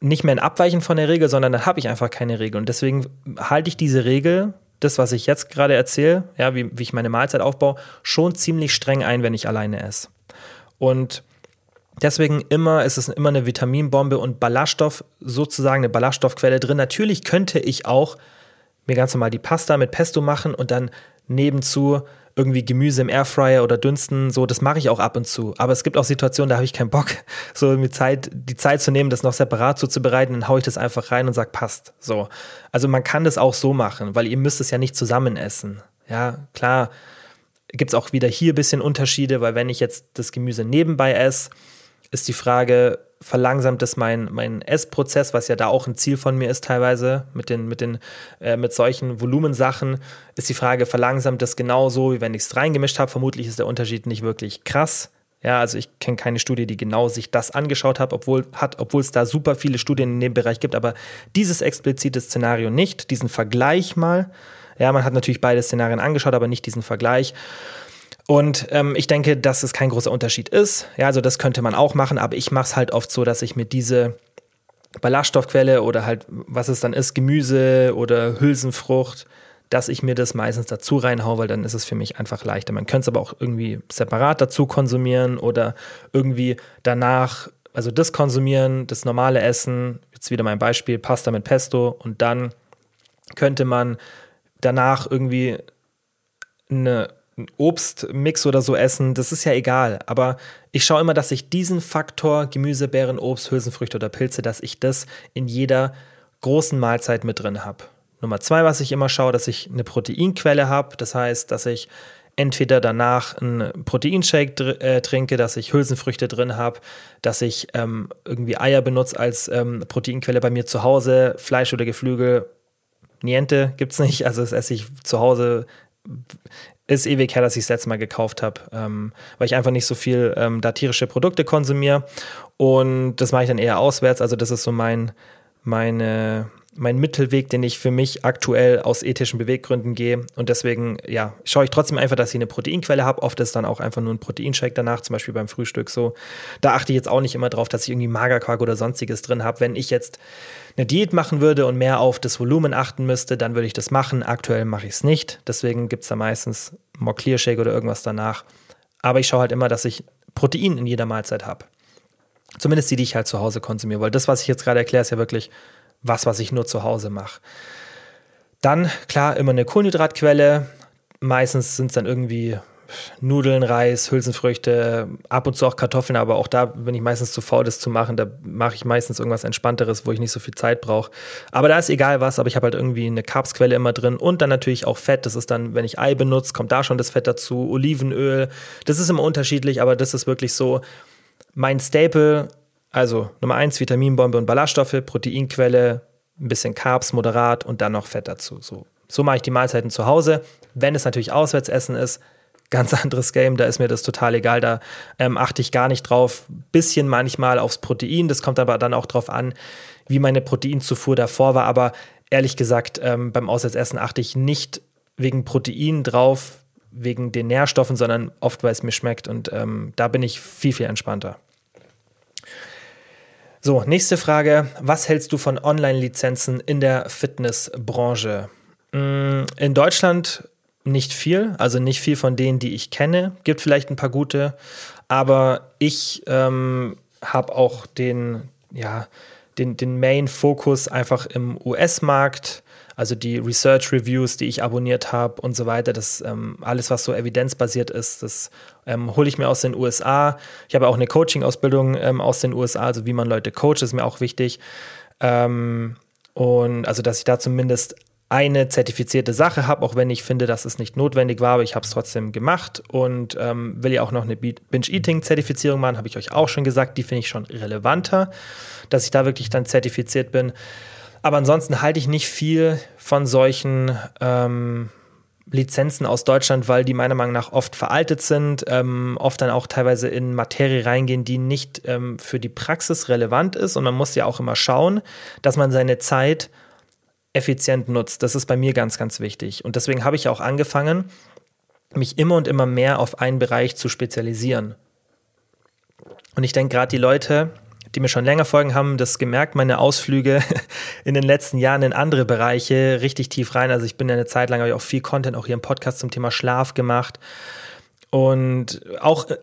[SPEAKER 1] nicht mehr ein Abweichen von der Regel, sondern dann habe ich einfach keine Regel. Und deswegen halte ich diese Regel, das, was ich jetzt gerade erzähle, ja, wie, wie ich meine Mahlzeit aufbaue, schon ziemlich streng ein, wenn ich alleine esse. Und deswegen immer ist es immer eine Vitaminbombe und Ballaststoff, sozusagen eine Ballaststoffquelle drin. Natürlich könnte ich auch mir ganz normal die Pasta mit Pesto machen und dann nebenzu irgendwie Gemüse im Airfryer oder dünsten, so, das mache ich auch ab und zu. Aber es gibt auch Situationen, da habe ich keinen Bock, [LAUGHS] so mir Zeit, die Zeit zu nehmen, das noch separat zuzubereiten, dann haue ich das einfach rein und sage, passt. So. Also man kann das auch so machen, weil ihr müsst es ja nicht zusammen essen. Ja, klar, gibt es auch wieder hier ein bisschen Unterschiede, weil wenn ich jetzt das Gemüse nebenbei esse, ist die Frage, verlangsamt es mein, mein Essprozess, was ja da auch ein Ziel von mir ist teilweise mit den, mit den, äh, mit solchen Volumensachen, ist die Frage, verlangsamt es genauso, wie wenn ich es reingemischt habe. Vermutlich ist der Unterschied nicht wirklich krass. Ja, also ich kenne keine Studie, die genau sich das angeschaut hat, obwohl hat, obwohl es da super viele Studien in dem Bereich gibt, aber dieses explizite Szenario nicht, diesen Vergleich mal. Ja, man hat natürlich beide Szenarien angeschaut, aber nicht diesen Vergleich. Und ähm, ich denke, dass es kein großer Unterschied ist. Ja, also das könnte man auch machen, aber ich mache es halt oft so, dass ich mir diese Ballaststoffquelle oder halt, was es dann ist, Gemüse oder Hülsenfrucht, dass ich mir das meistens dazu reinhaue, weil dann ist es für mich einfach leichter. Man könnte es aber auch irgendwie separat dazu konsumieren oder irgendwie danach, also das konsumieren, das normale Essen, jetzt wieder mein Beispiel, Pasta mit Pesto und dann könnte man danach irgendwie eine Obstmix oder so essen, das ist ja egal. Aber ich schaue immer, dass ich diesen Faktor Gemüse, Beeren, Obst, Hülsenfrüchte oder Pilze, dass ich das in jeder großen Mahlzeit mit drin habe. Nummer zwei, was ich immer schaue, dass ich eine Proteinquelle habe. Das heißt, dass ich entweder danach einen Proteinshake äh, trinke, dass ich Hülsenfrüchte drin habe, dass ich ähm, irgendwie Eier benutze als ähm, Proteinquelle bei mir zu Hause, Fleisch oder Geflügel Niente gibt es nicht. Also das esse ich zu Hause. Ist ewig her, dass ich es letztes Mal gekauft habe, ähm, weil ich einfach nicht so viel ähm, da tierische Produkte konsumiere. Und das mache ich dann eher auswärts. Also das ist so mein, meine, mein Mittelweg, den ich für mich aktuell aus ethischen Beweggründen gehe. Und deswegen, ja, schaue ich trotzdem einfach, dass ich eine Proteinquelle habe. Oft ist dann auch einfach nur ein Proteinshake danach, zum Beispiel beim Frühstück so. Da achte ich jetzt auch nicht immer drauf, dass ich irgendwie Magerquark oder sonstiges drin habe. Wenn ich jetzt eine Diät machen würde und mehr auf das Volumen achten müsste, dann würde ich das machen. Aktuell mache ich es nicht. Deswegen gibt es da meistens More Clear Shake oder irgendwas danach. Aber ich schaue halt immer, dass ich Protein in jeder Mahlzeit habe. Zumindest die, die ich halt zu Hause konsumiere. Weil das, was ich jetzt gerade erkläre, ist ja wirklich was, was ich nur zu Hause mache. Dann, klar, immer eine Kohlenhydratquelle. Meistens sind es dann irgendwie Nudeln, Reis, Hülsenfrüchte, ab und zu auch Kartoffeln, aber auch da bin ich meistens zu faul, das zu machen. Da mache ich meistens irgendwas Entspannteres, wo ich nicht so viel Zeit brauche. Aber da ist egal was, aber ich habe halt irgendwie eine Carbsquelle immer drin und dann natürlich auch Fett. Das ist dann, wenn ich Ei benutze, kommt da schon das Fett dazu, Olivenöl. Das ist immer unterschiedlich, aber das ist wirklich so mein Staple. Also Nummer eins, Vitaminbombe und Ballaststoffe, Proteinquelle, ein bisschen Carbs moderat und dann noch Fett dazu. So, so mache ich die Mahlzeiten zu Hause. Wenn es natürlich Auswärtsessen ist, [LAUGHS] ganz anderes Game, da ist mir das total egal, da ähm, achte ich gar nicht drauf. Bisschen manchmal aufs Protein, das kommt aber dann auch drauf an, wie meine Proteinzufuhr davor war. Aber ehrlich gesagt, ähm, beim Auswärtsessen achte ich nicht wegen Protein drauf, wegen den Nährstoffen, sondern oft, weil es mir schmeckt. Und ähm, da bin ich viel, viel entspannter. So, nächste Frage. Was hältst du von Online-Lizenzen in der Fitnessbranche? Mm, in Deutschland nicht viel, also nicht viel von denen, die ich kenne. Gibt vielleicht ein paar gute, aber ich ähm, habe auch den, ja, den, den Main-Fokus einfach im US-Markt, also die Research-Reviews, die ich abonniert habe und so weiter. Das ähm, alles, was so evidenzbasiert ist, das ähm, hole ich mir aus den USA. Ich habe auch eine Coaching-Ausbildung ähm, aus den USA, also wie man Leute coacht, ist mir auch wichtig. Ähm, und also, dass ich da zumindest eine zertifizierte Sache habe, auch wenn ich finde, dass es nicht notwendig war, aber ich habe es trotzdem gemacht und ähm, will ja auch noch eine Binge-Eating-Zertifizierung machen, habe ich euch auch schon gesagt, die finde ich schon relevanter, dass ich da wirklich dann zertifiziert bin. Aber ansonsten halte ich nicht viel von solchen ähm, Lizenzen aus Deutschland, weil die meiner Meinung nach oft veraltet sind, ähm, oft dann auch teilweise in Materie reingehen, die nicht ähm, für die Praxis relevant ist. Und man muss ja auch immer schauen, dass man seine Zeit effizient nutzt. Das ist bei mir ganz, ganz wichtig. Und deswegen habe ich auch angefangen, mich immer und immer mehr auf einen Bereich zu spezialisieren. Und ich denke, gerade die Leute, die mir schon länger folgen, haben das gemerkt, meine Ausflüge [LAUGHS] in den letzten Jahren in andere Bereiche richtig tief rein. Also ich bin ja eine Zeit lang, habe ich auch viel Content auch hier im Podcast zum Thema Schlaf gemacht. Und auch äh,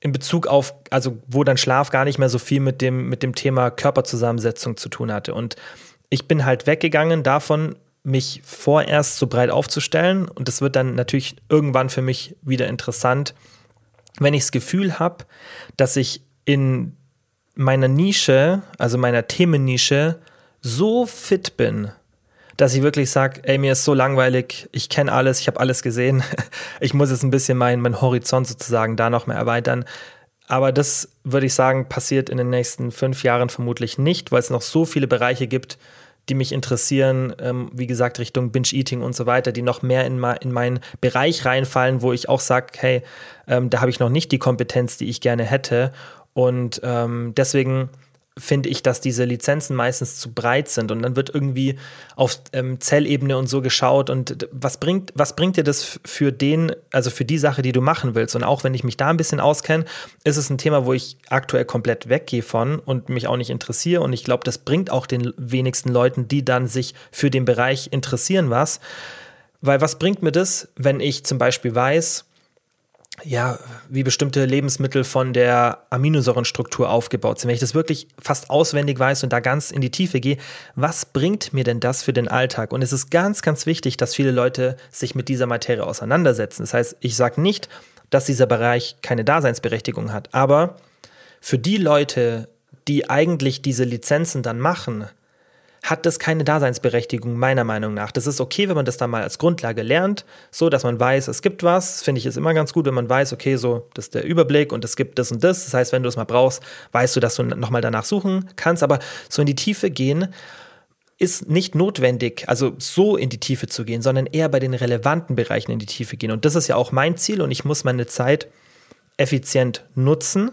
[SPEAKER 1] in Bezug auf, also wo dann Schlaf gar nicht mehr so viel mit dem, mit dem Thema Körperzusammensetzung zu tun hatte. Und ich bin halt weggegangen davon, mich vorerst so breit aufzustellen. Und das wird dann natürlich irgendwann für mich wieder interessant, wenn ich das Gefühl habe, dass ich in meiner Nische, also meiner Themennische, so fit bin, dass ich wirklich sage, ey, mir ist so langweilig, ich kenne alles, ich habe alles gesehen, [LAUGHS] ich muss jetzt ein bisschen meinen mein Horizont sozusagen da noch mehr erweitern. Aber das würde ich sagen, passiert in den nächsten fünf Jahren vermutlich nicht, weil es noch so viele Bereiche gibt, die mich interessieren, ähm, wie gesagt, Richtung Binge-Eating und so weiter, die noch mehr in, in meinen Bereich reinfallen, wo ich auch sage, hey, ähm, da habe ich noch nicht die Kompetenz, die ich gerne hätte. Und ähm, deswegen finde ich, dass diese Lizenzen meistens zu breit sind und dann wird irgendwie auf ähm, Zellebene und so geschaut und was bringt, was bringt dir das für den, also für die Sache, die du machen willst? Und auch wenn ich mich da ein bisschen auskenne, ist es ein Thema, wo ich aktuell komplett weggehe von und mich auch nicht interessiere und ich glaube, das bringt auch den wenigsten Leuten, die dann sich für den Bereich interessieren, was. Weil was bringt mir das, wenn ich zum Beispiel weiß, ja, wie bestimmte Lebensmittel von der Aminosäurenstruktur aufgebaut sind. Wenn ich das wirklich fast auswendig weiß und da ganz in die Tiefe gehe, was bringt mir denn das für den Alltag? Und es ist ganz, ganz wichtig, dass viele Leute sich mit dieser Materie auseinandersetzen. Das heißt, ich sage nicht, dass dieser Bereich keine Daseinsberechtigung hat, aber für die Leute, die eigentlich diese Lizenzen dann machen, hat das keine Daseinsberechtigung, meiner Meinung nach. Das ist okay, wenn man das dann mal als Grundlage lernt, so dass man weiß, es gibt was. Finde ich ist immer ganz gut, wenn man weiß, okay, so, das ist der Überblick und es gibt das und das. Das heißt, wenn du es mal brauchst, weißt du, dass du nochmal danach suchen kannst. Aber so in die Tiefe gehen, ist nicht notwendig, also so in die Tiefe zu gehen, sondern eher bei den relevanten Bereichen in die Tiefe gehen. Und das ist ja auch mein Ziel und ich muss meine Zeit effizient nutzen,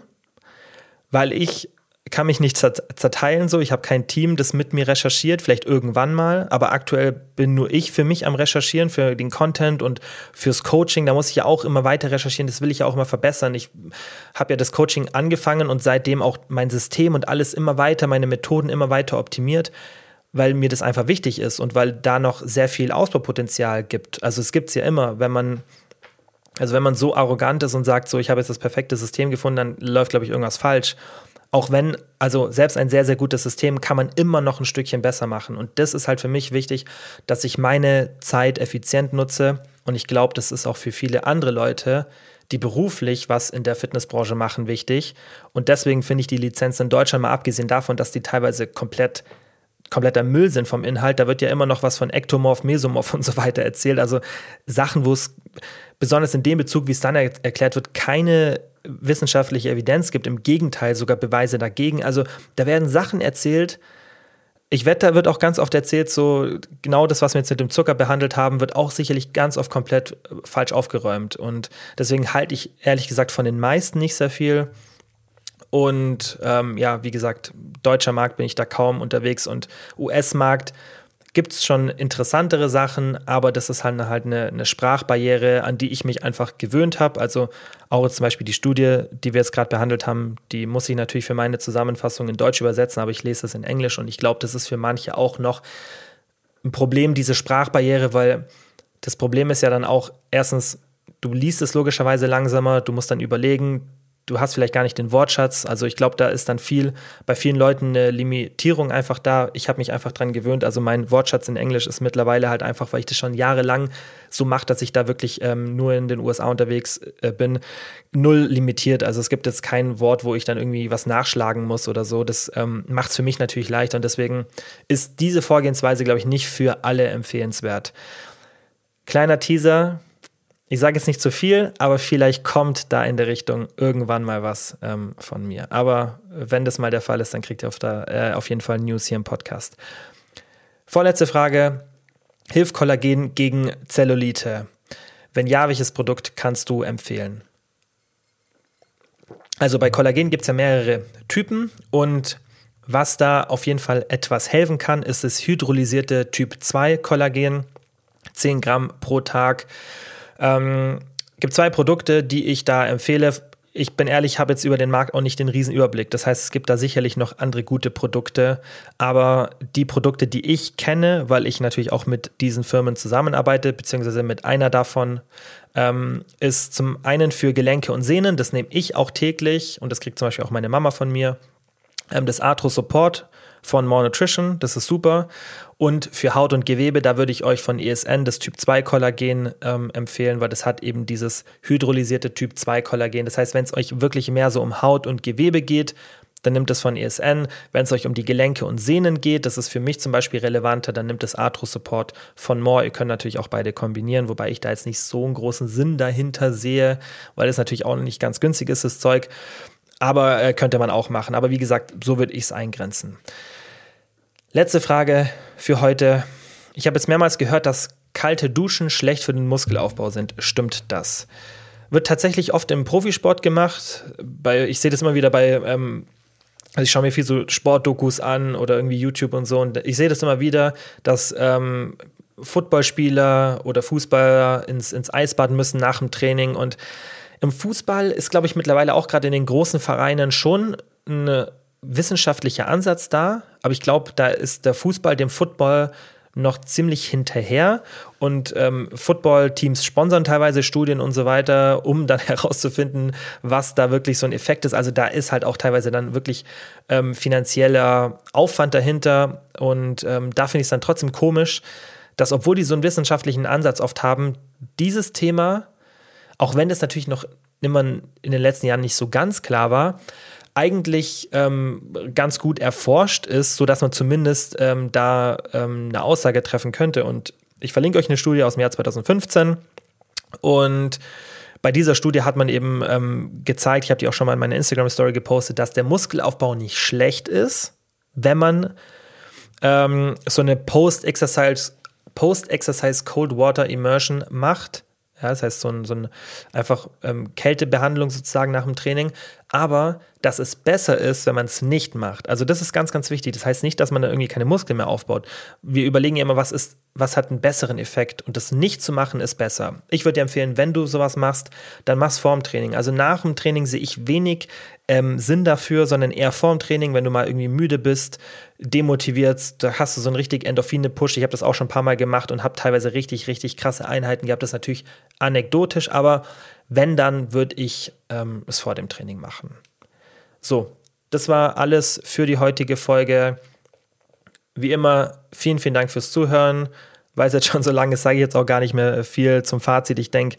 [SPEAKER 1] weil ich kann mich nicht zerteilen so. Ich habe kein Team, das mit mir recherchiert, vielleicht irgendwann mal, aber aktuell bin nur ich für mich am Recherchieren, für den Content und fürs Coaching. Da muss ich ja auch immer weiter recherchieren, das will ich ja auch immer verbessern. Ich habe ja das Coaching angefangen und seitdem auch mein System und alles immer weiter, meine Methoden immer weiter optimiert, weil mir das einfach wichtig ist und weil da noch sehr viel Ausbaupotenzial gibt. Also es gibt es ja immer, wenn man also wenn man so arrogant ist und sagt, so ich habe jetzt das perfekte System gefunden, dann läuft, glaube ich, irgendwas falsch auch wenn, also selbst ein sehr, sehr gutes System kann man immer noch ein Stückchen besser machen. Und das ist halt für mich wichtig, dass ich meine Zeit effizient nutze Und ich glaube, das ist auch für viele andere Leute, die beruflich was in der Fitnessbranche machen, wichtig. Und deswegen finde ich die Lizenz in Deutschland mal abgesehen davon, dass die teilweise komplett kompletter Müll sind vom Inhalt. Da wird ja immer noch was von Ektomorph, Mesomorph und so weiter erzählt. Also Sachen, wo es besonders in dem Bezug, wie es dann er erklärt wird, keine wissenschaftliche Evidenz gibt. Im Gegenteil, sogar Beweise dagegen. Also da werden Sachen erzählt. Ich wette, da wird auch ganz oft erzählt, so genau das, was wir jetzt mit dem Zucker behandelt haben, wird auch sicherlich ganz oft komplett äh, falsch aufgeräumt. Und deswegen halte ich ehrlich gesagt von den meisten nicht sehr viel. Und ähm, ja, wie gesagt, deutscher Markt bin ich da kaum unterwegs und US-Markt gibt es schon interessantere Sachen, aber das ist halt, halt eine, eine Sprachbarriere, an die ich mich einfach gewöhnt habe. Also auch zum Beispiel die Studie, die wir jetzt gerade behandelt haben, die muss ich natürlich für meine Zusammenfassung in Deutsch übersetzen, aber ich lese es in Englisch und ich glaube, das ist für manche auch noch ein Problem, diese Sprachbarriere, weil das Problem ist ja dann auch erstens, du liest es logischerweise langsamer, du musst dann überlegen, du hast vielleicht gar nicht den Wortschatz. Also ich glaube, da ist dann viel, bei vielen Leuten eine Limitierung einfach da. Ich habe mich einfach dran gewöhnt. Also mein Wortschatz in Englisch ist mittlerweile halt einfach, weil ich das schon jahrelang so mache, dass ich da wirklich ähm, nur in den USA unterwegs äh, bin, null limitiert. Also es gibt jetzt kein Wort, wo ich dann irgendwie was nachschlagen muss oder so. Das ähm, macht es für mich natürlich leichter und deswegen ist diese Vorgehensweise, glaube ich, nicht für alle empfehlenswert. Kleiner Teaser, ich sage jetzt nicht zu viel, aber vielleicht kommt da in der Richtung irgendwann mal was ähm, von mir. Aber wenn das mal der Fall ist, dann kriegt ihr auf, da, äh, auf jeden Fall News hier im Podcast. Vorletzte Frage. Hilft Kollagen gegen Zellulite? Wenn ja, welches Produkt kannst du empfehlen? Also bei Kollagen gibt es ja mehrere Typen und was da auf jeden Fall etwas helfen kann, ist das hydrolysierte Typ 2 Kollagen. 10 Gramm pro Tag ähm, gibt zwei Produkte, die ich da empfehle. Ich bin ehrlich, habe jetzt über den Markt auch nicht den riesen Überblick. Das heißt, es gibt da sicherlich noch andere gute Produkte. Aber die Produkte, die ich kenne, weil ich natürlich auch mit diesen Firmen zusammenarbeite, beziehungsweise mit einer davon, ähm, ist zum einen für Gelenke und Sehnen. Das nehme ich auch täglich und das kriegt zum Beispiel auch meine Mama von mir. Ähm, das Arthro Support von More Nutrition, das ist super. Und für Haut und Gewebe, da würde ich euch von ESN das Typ 2 Kollagen ähm, empfehlen, weil das hat eben dieses hydrolysierte Typ 2 Kollagen. Das heißt, wenn es euch wirklich mehr so um Haut und Gewebe geht, dann nimmt es von ESN. Wenn es euch um die Gelenke und Sehnen geht, das ist für mich zum Beispiel relevanter, dann nimmt es Arthro Support von More. Ihr könnt natürlich auch beide kombinieren, wobei ich da jetzt nicht so einen großen Sinn dahinter sehe, weil es natürlich auch nicht ganz günstig ist, das Zeug. Aber äh, könnte man auch machen. Aber wie gesagt, so würde ich es eingrenzen. Letzte Frage für heute. Ich habe jetzt mehrmals gehört, dass kalte Duschen schlecht für den Muskelaufbau sind. Stimmt das? Wird tatsächlich oft im Profisport gemacht. Bei, ich sehe das immer wieder bei, ähm, also ich schaue mir viel so Sportdokus an oder irgendwie YouTube und so. Und ich sehe das immer wieder, dass ähm, Footballspieler oder Fußballer ins, ins Eisbad müssen nach dem Training. Und im Fußball ist, glaube ich, mittlerweile auch gerade in den großen Vereinen schon eine wissenschaftlicher Ansatz da, aber ich glaube, da ist der Fußball dem Football noch ziemlich hinterher und ähm, Football-Teams sponsern teilweise Studien und so weiter, um dann [LAUGHS] herauszufinden, was da wirklich so ein Effekt ist. Also da ist halt auch teilweise dann wirklich ähm, finanzieller Aufwand dahinter und ähm, da finde ich es dann trotzdem komisch, dass obwohl die so einen wissenschaftlichen Ansatz oft haben, dieses Thema, auch wenn es natürlich noch immer in den letzten Jahren nicht so ganz klar war, eigentlich ähm, ganz gut erforscht ist, sodass man zumindest ähm, da ähm, eine Aussage treffen könnte. Und ich verlinke euch eine Studie aus dem Jahr 2015 und bei dieser Studie hat man eben ähm, gezeigt, ich habe die auch schon mal in meiner Instagram-Story gepostet, dass der Muskelaufbau nicht schlecht ist, wenn man ähm, so eine Post-Exercise Post-Exercise Cold Water Immersion macht. Ja, das heißt, so ein, so ein einfach ähm, Kältebehandlung sozusagen nach dem Training. Aber dass es besser ist, wenn man es nicht macht. Also das ist ganz, ganz wichtig. Das heißt nicht, dass man da irgendwie keine Muskeln mehr aufbaut. Wir überlegen ja immer, was ist, was hat einen besseren Effekt und das nicht zu machen ist besser. Ich würde dir empfehlen, wenn du sowas machst, dann mach's vorm Training. Also nach dem Training sehe ich wenig ähm, Sinn dafür, sondern eher vorm Training, wenn du mal irgendwie müde bist, demotiviert, da hast du so einen richtig Endorphine-Push. Ich habe das auch schon ein paar Mal gemacht und habe teilweise richtig, richtig krasse Einheiten gehabt. Das ist natürlich anekdotisch, aber wenn, dann würde ich ähm, es vor dem Training machen. So, das war alles für die heutige Folge. Wie immer, vielen, vielen Dank fürs Zuhören. weil es jetzt schon so lange ist, sage ich jetzt auch gar nicht mehr viel zum Fazit. Ich denke,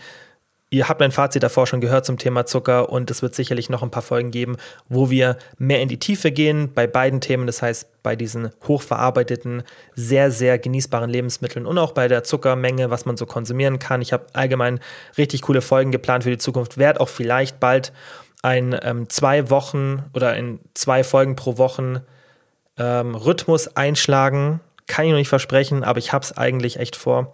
[SPEAKER 1] Ihr habt mein Fazit davor schon gehört zum Thema Zucker und es wird sicherlich noch ein paar Folgen geben, wo wir mehr in die Tiefe gehen bei beiden Themen. Das heißt, bei diesen hochverarbeiteten, sehr, sehr genießbaren Lebensmitteln und auch bei der Zuckermenge, was man so konsumieren kann. Ich habe allgemein richtig coole Folgen geplant für die Zukunft. Werde auch vielleicht bald ein ähm, zwei Wochen oder in zwei Folgen pro Wochen ähm, Rhythmus einschlagen. Kann ich noch nicht versprechen, aber ich habe es eigentlich echt vor.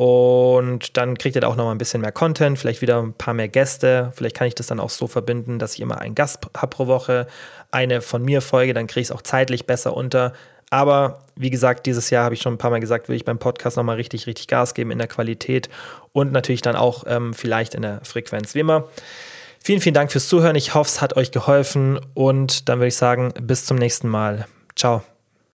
[SPEAKER 1] Und dann kriegt ihr da auch noch mal ein bisschen mehr Content, vielleicht wieder ein paar mehr Gäste. Vielleicht kann ich das dann auch so verbinden, dass ich immer einen Gast habe pro Woche, eine von mir Folge, dann kriege ich es auch zeitlich besser unter. Aber wie gesagt, dieses Jahr habe ich schon ein paar Mal gesagt, will ich beim Podcast nochmal richtig, richtig Gas geben in der Qualität und natürlich dann auch ähm, vielleicht in der Frequenz. Wie immer, vielen, vielen Dank fürs Zuhören. Ich hoffe, es hat euch geholfen und dann würde ich sagen, bis zum nächsten Mal. Ciao.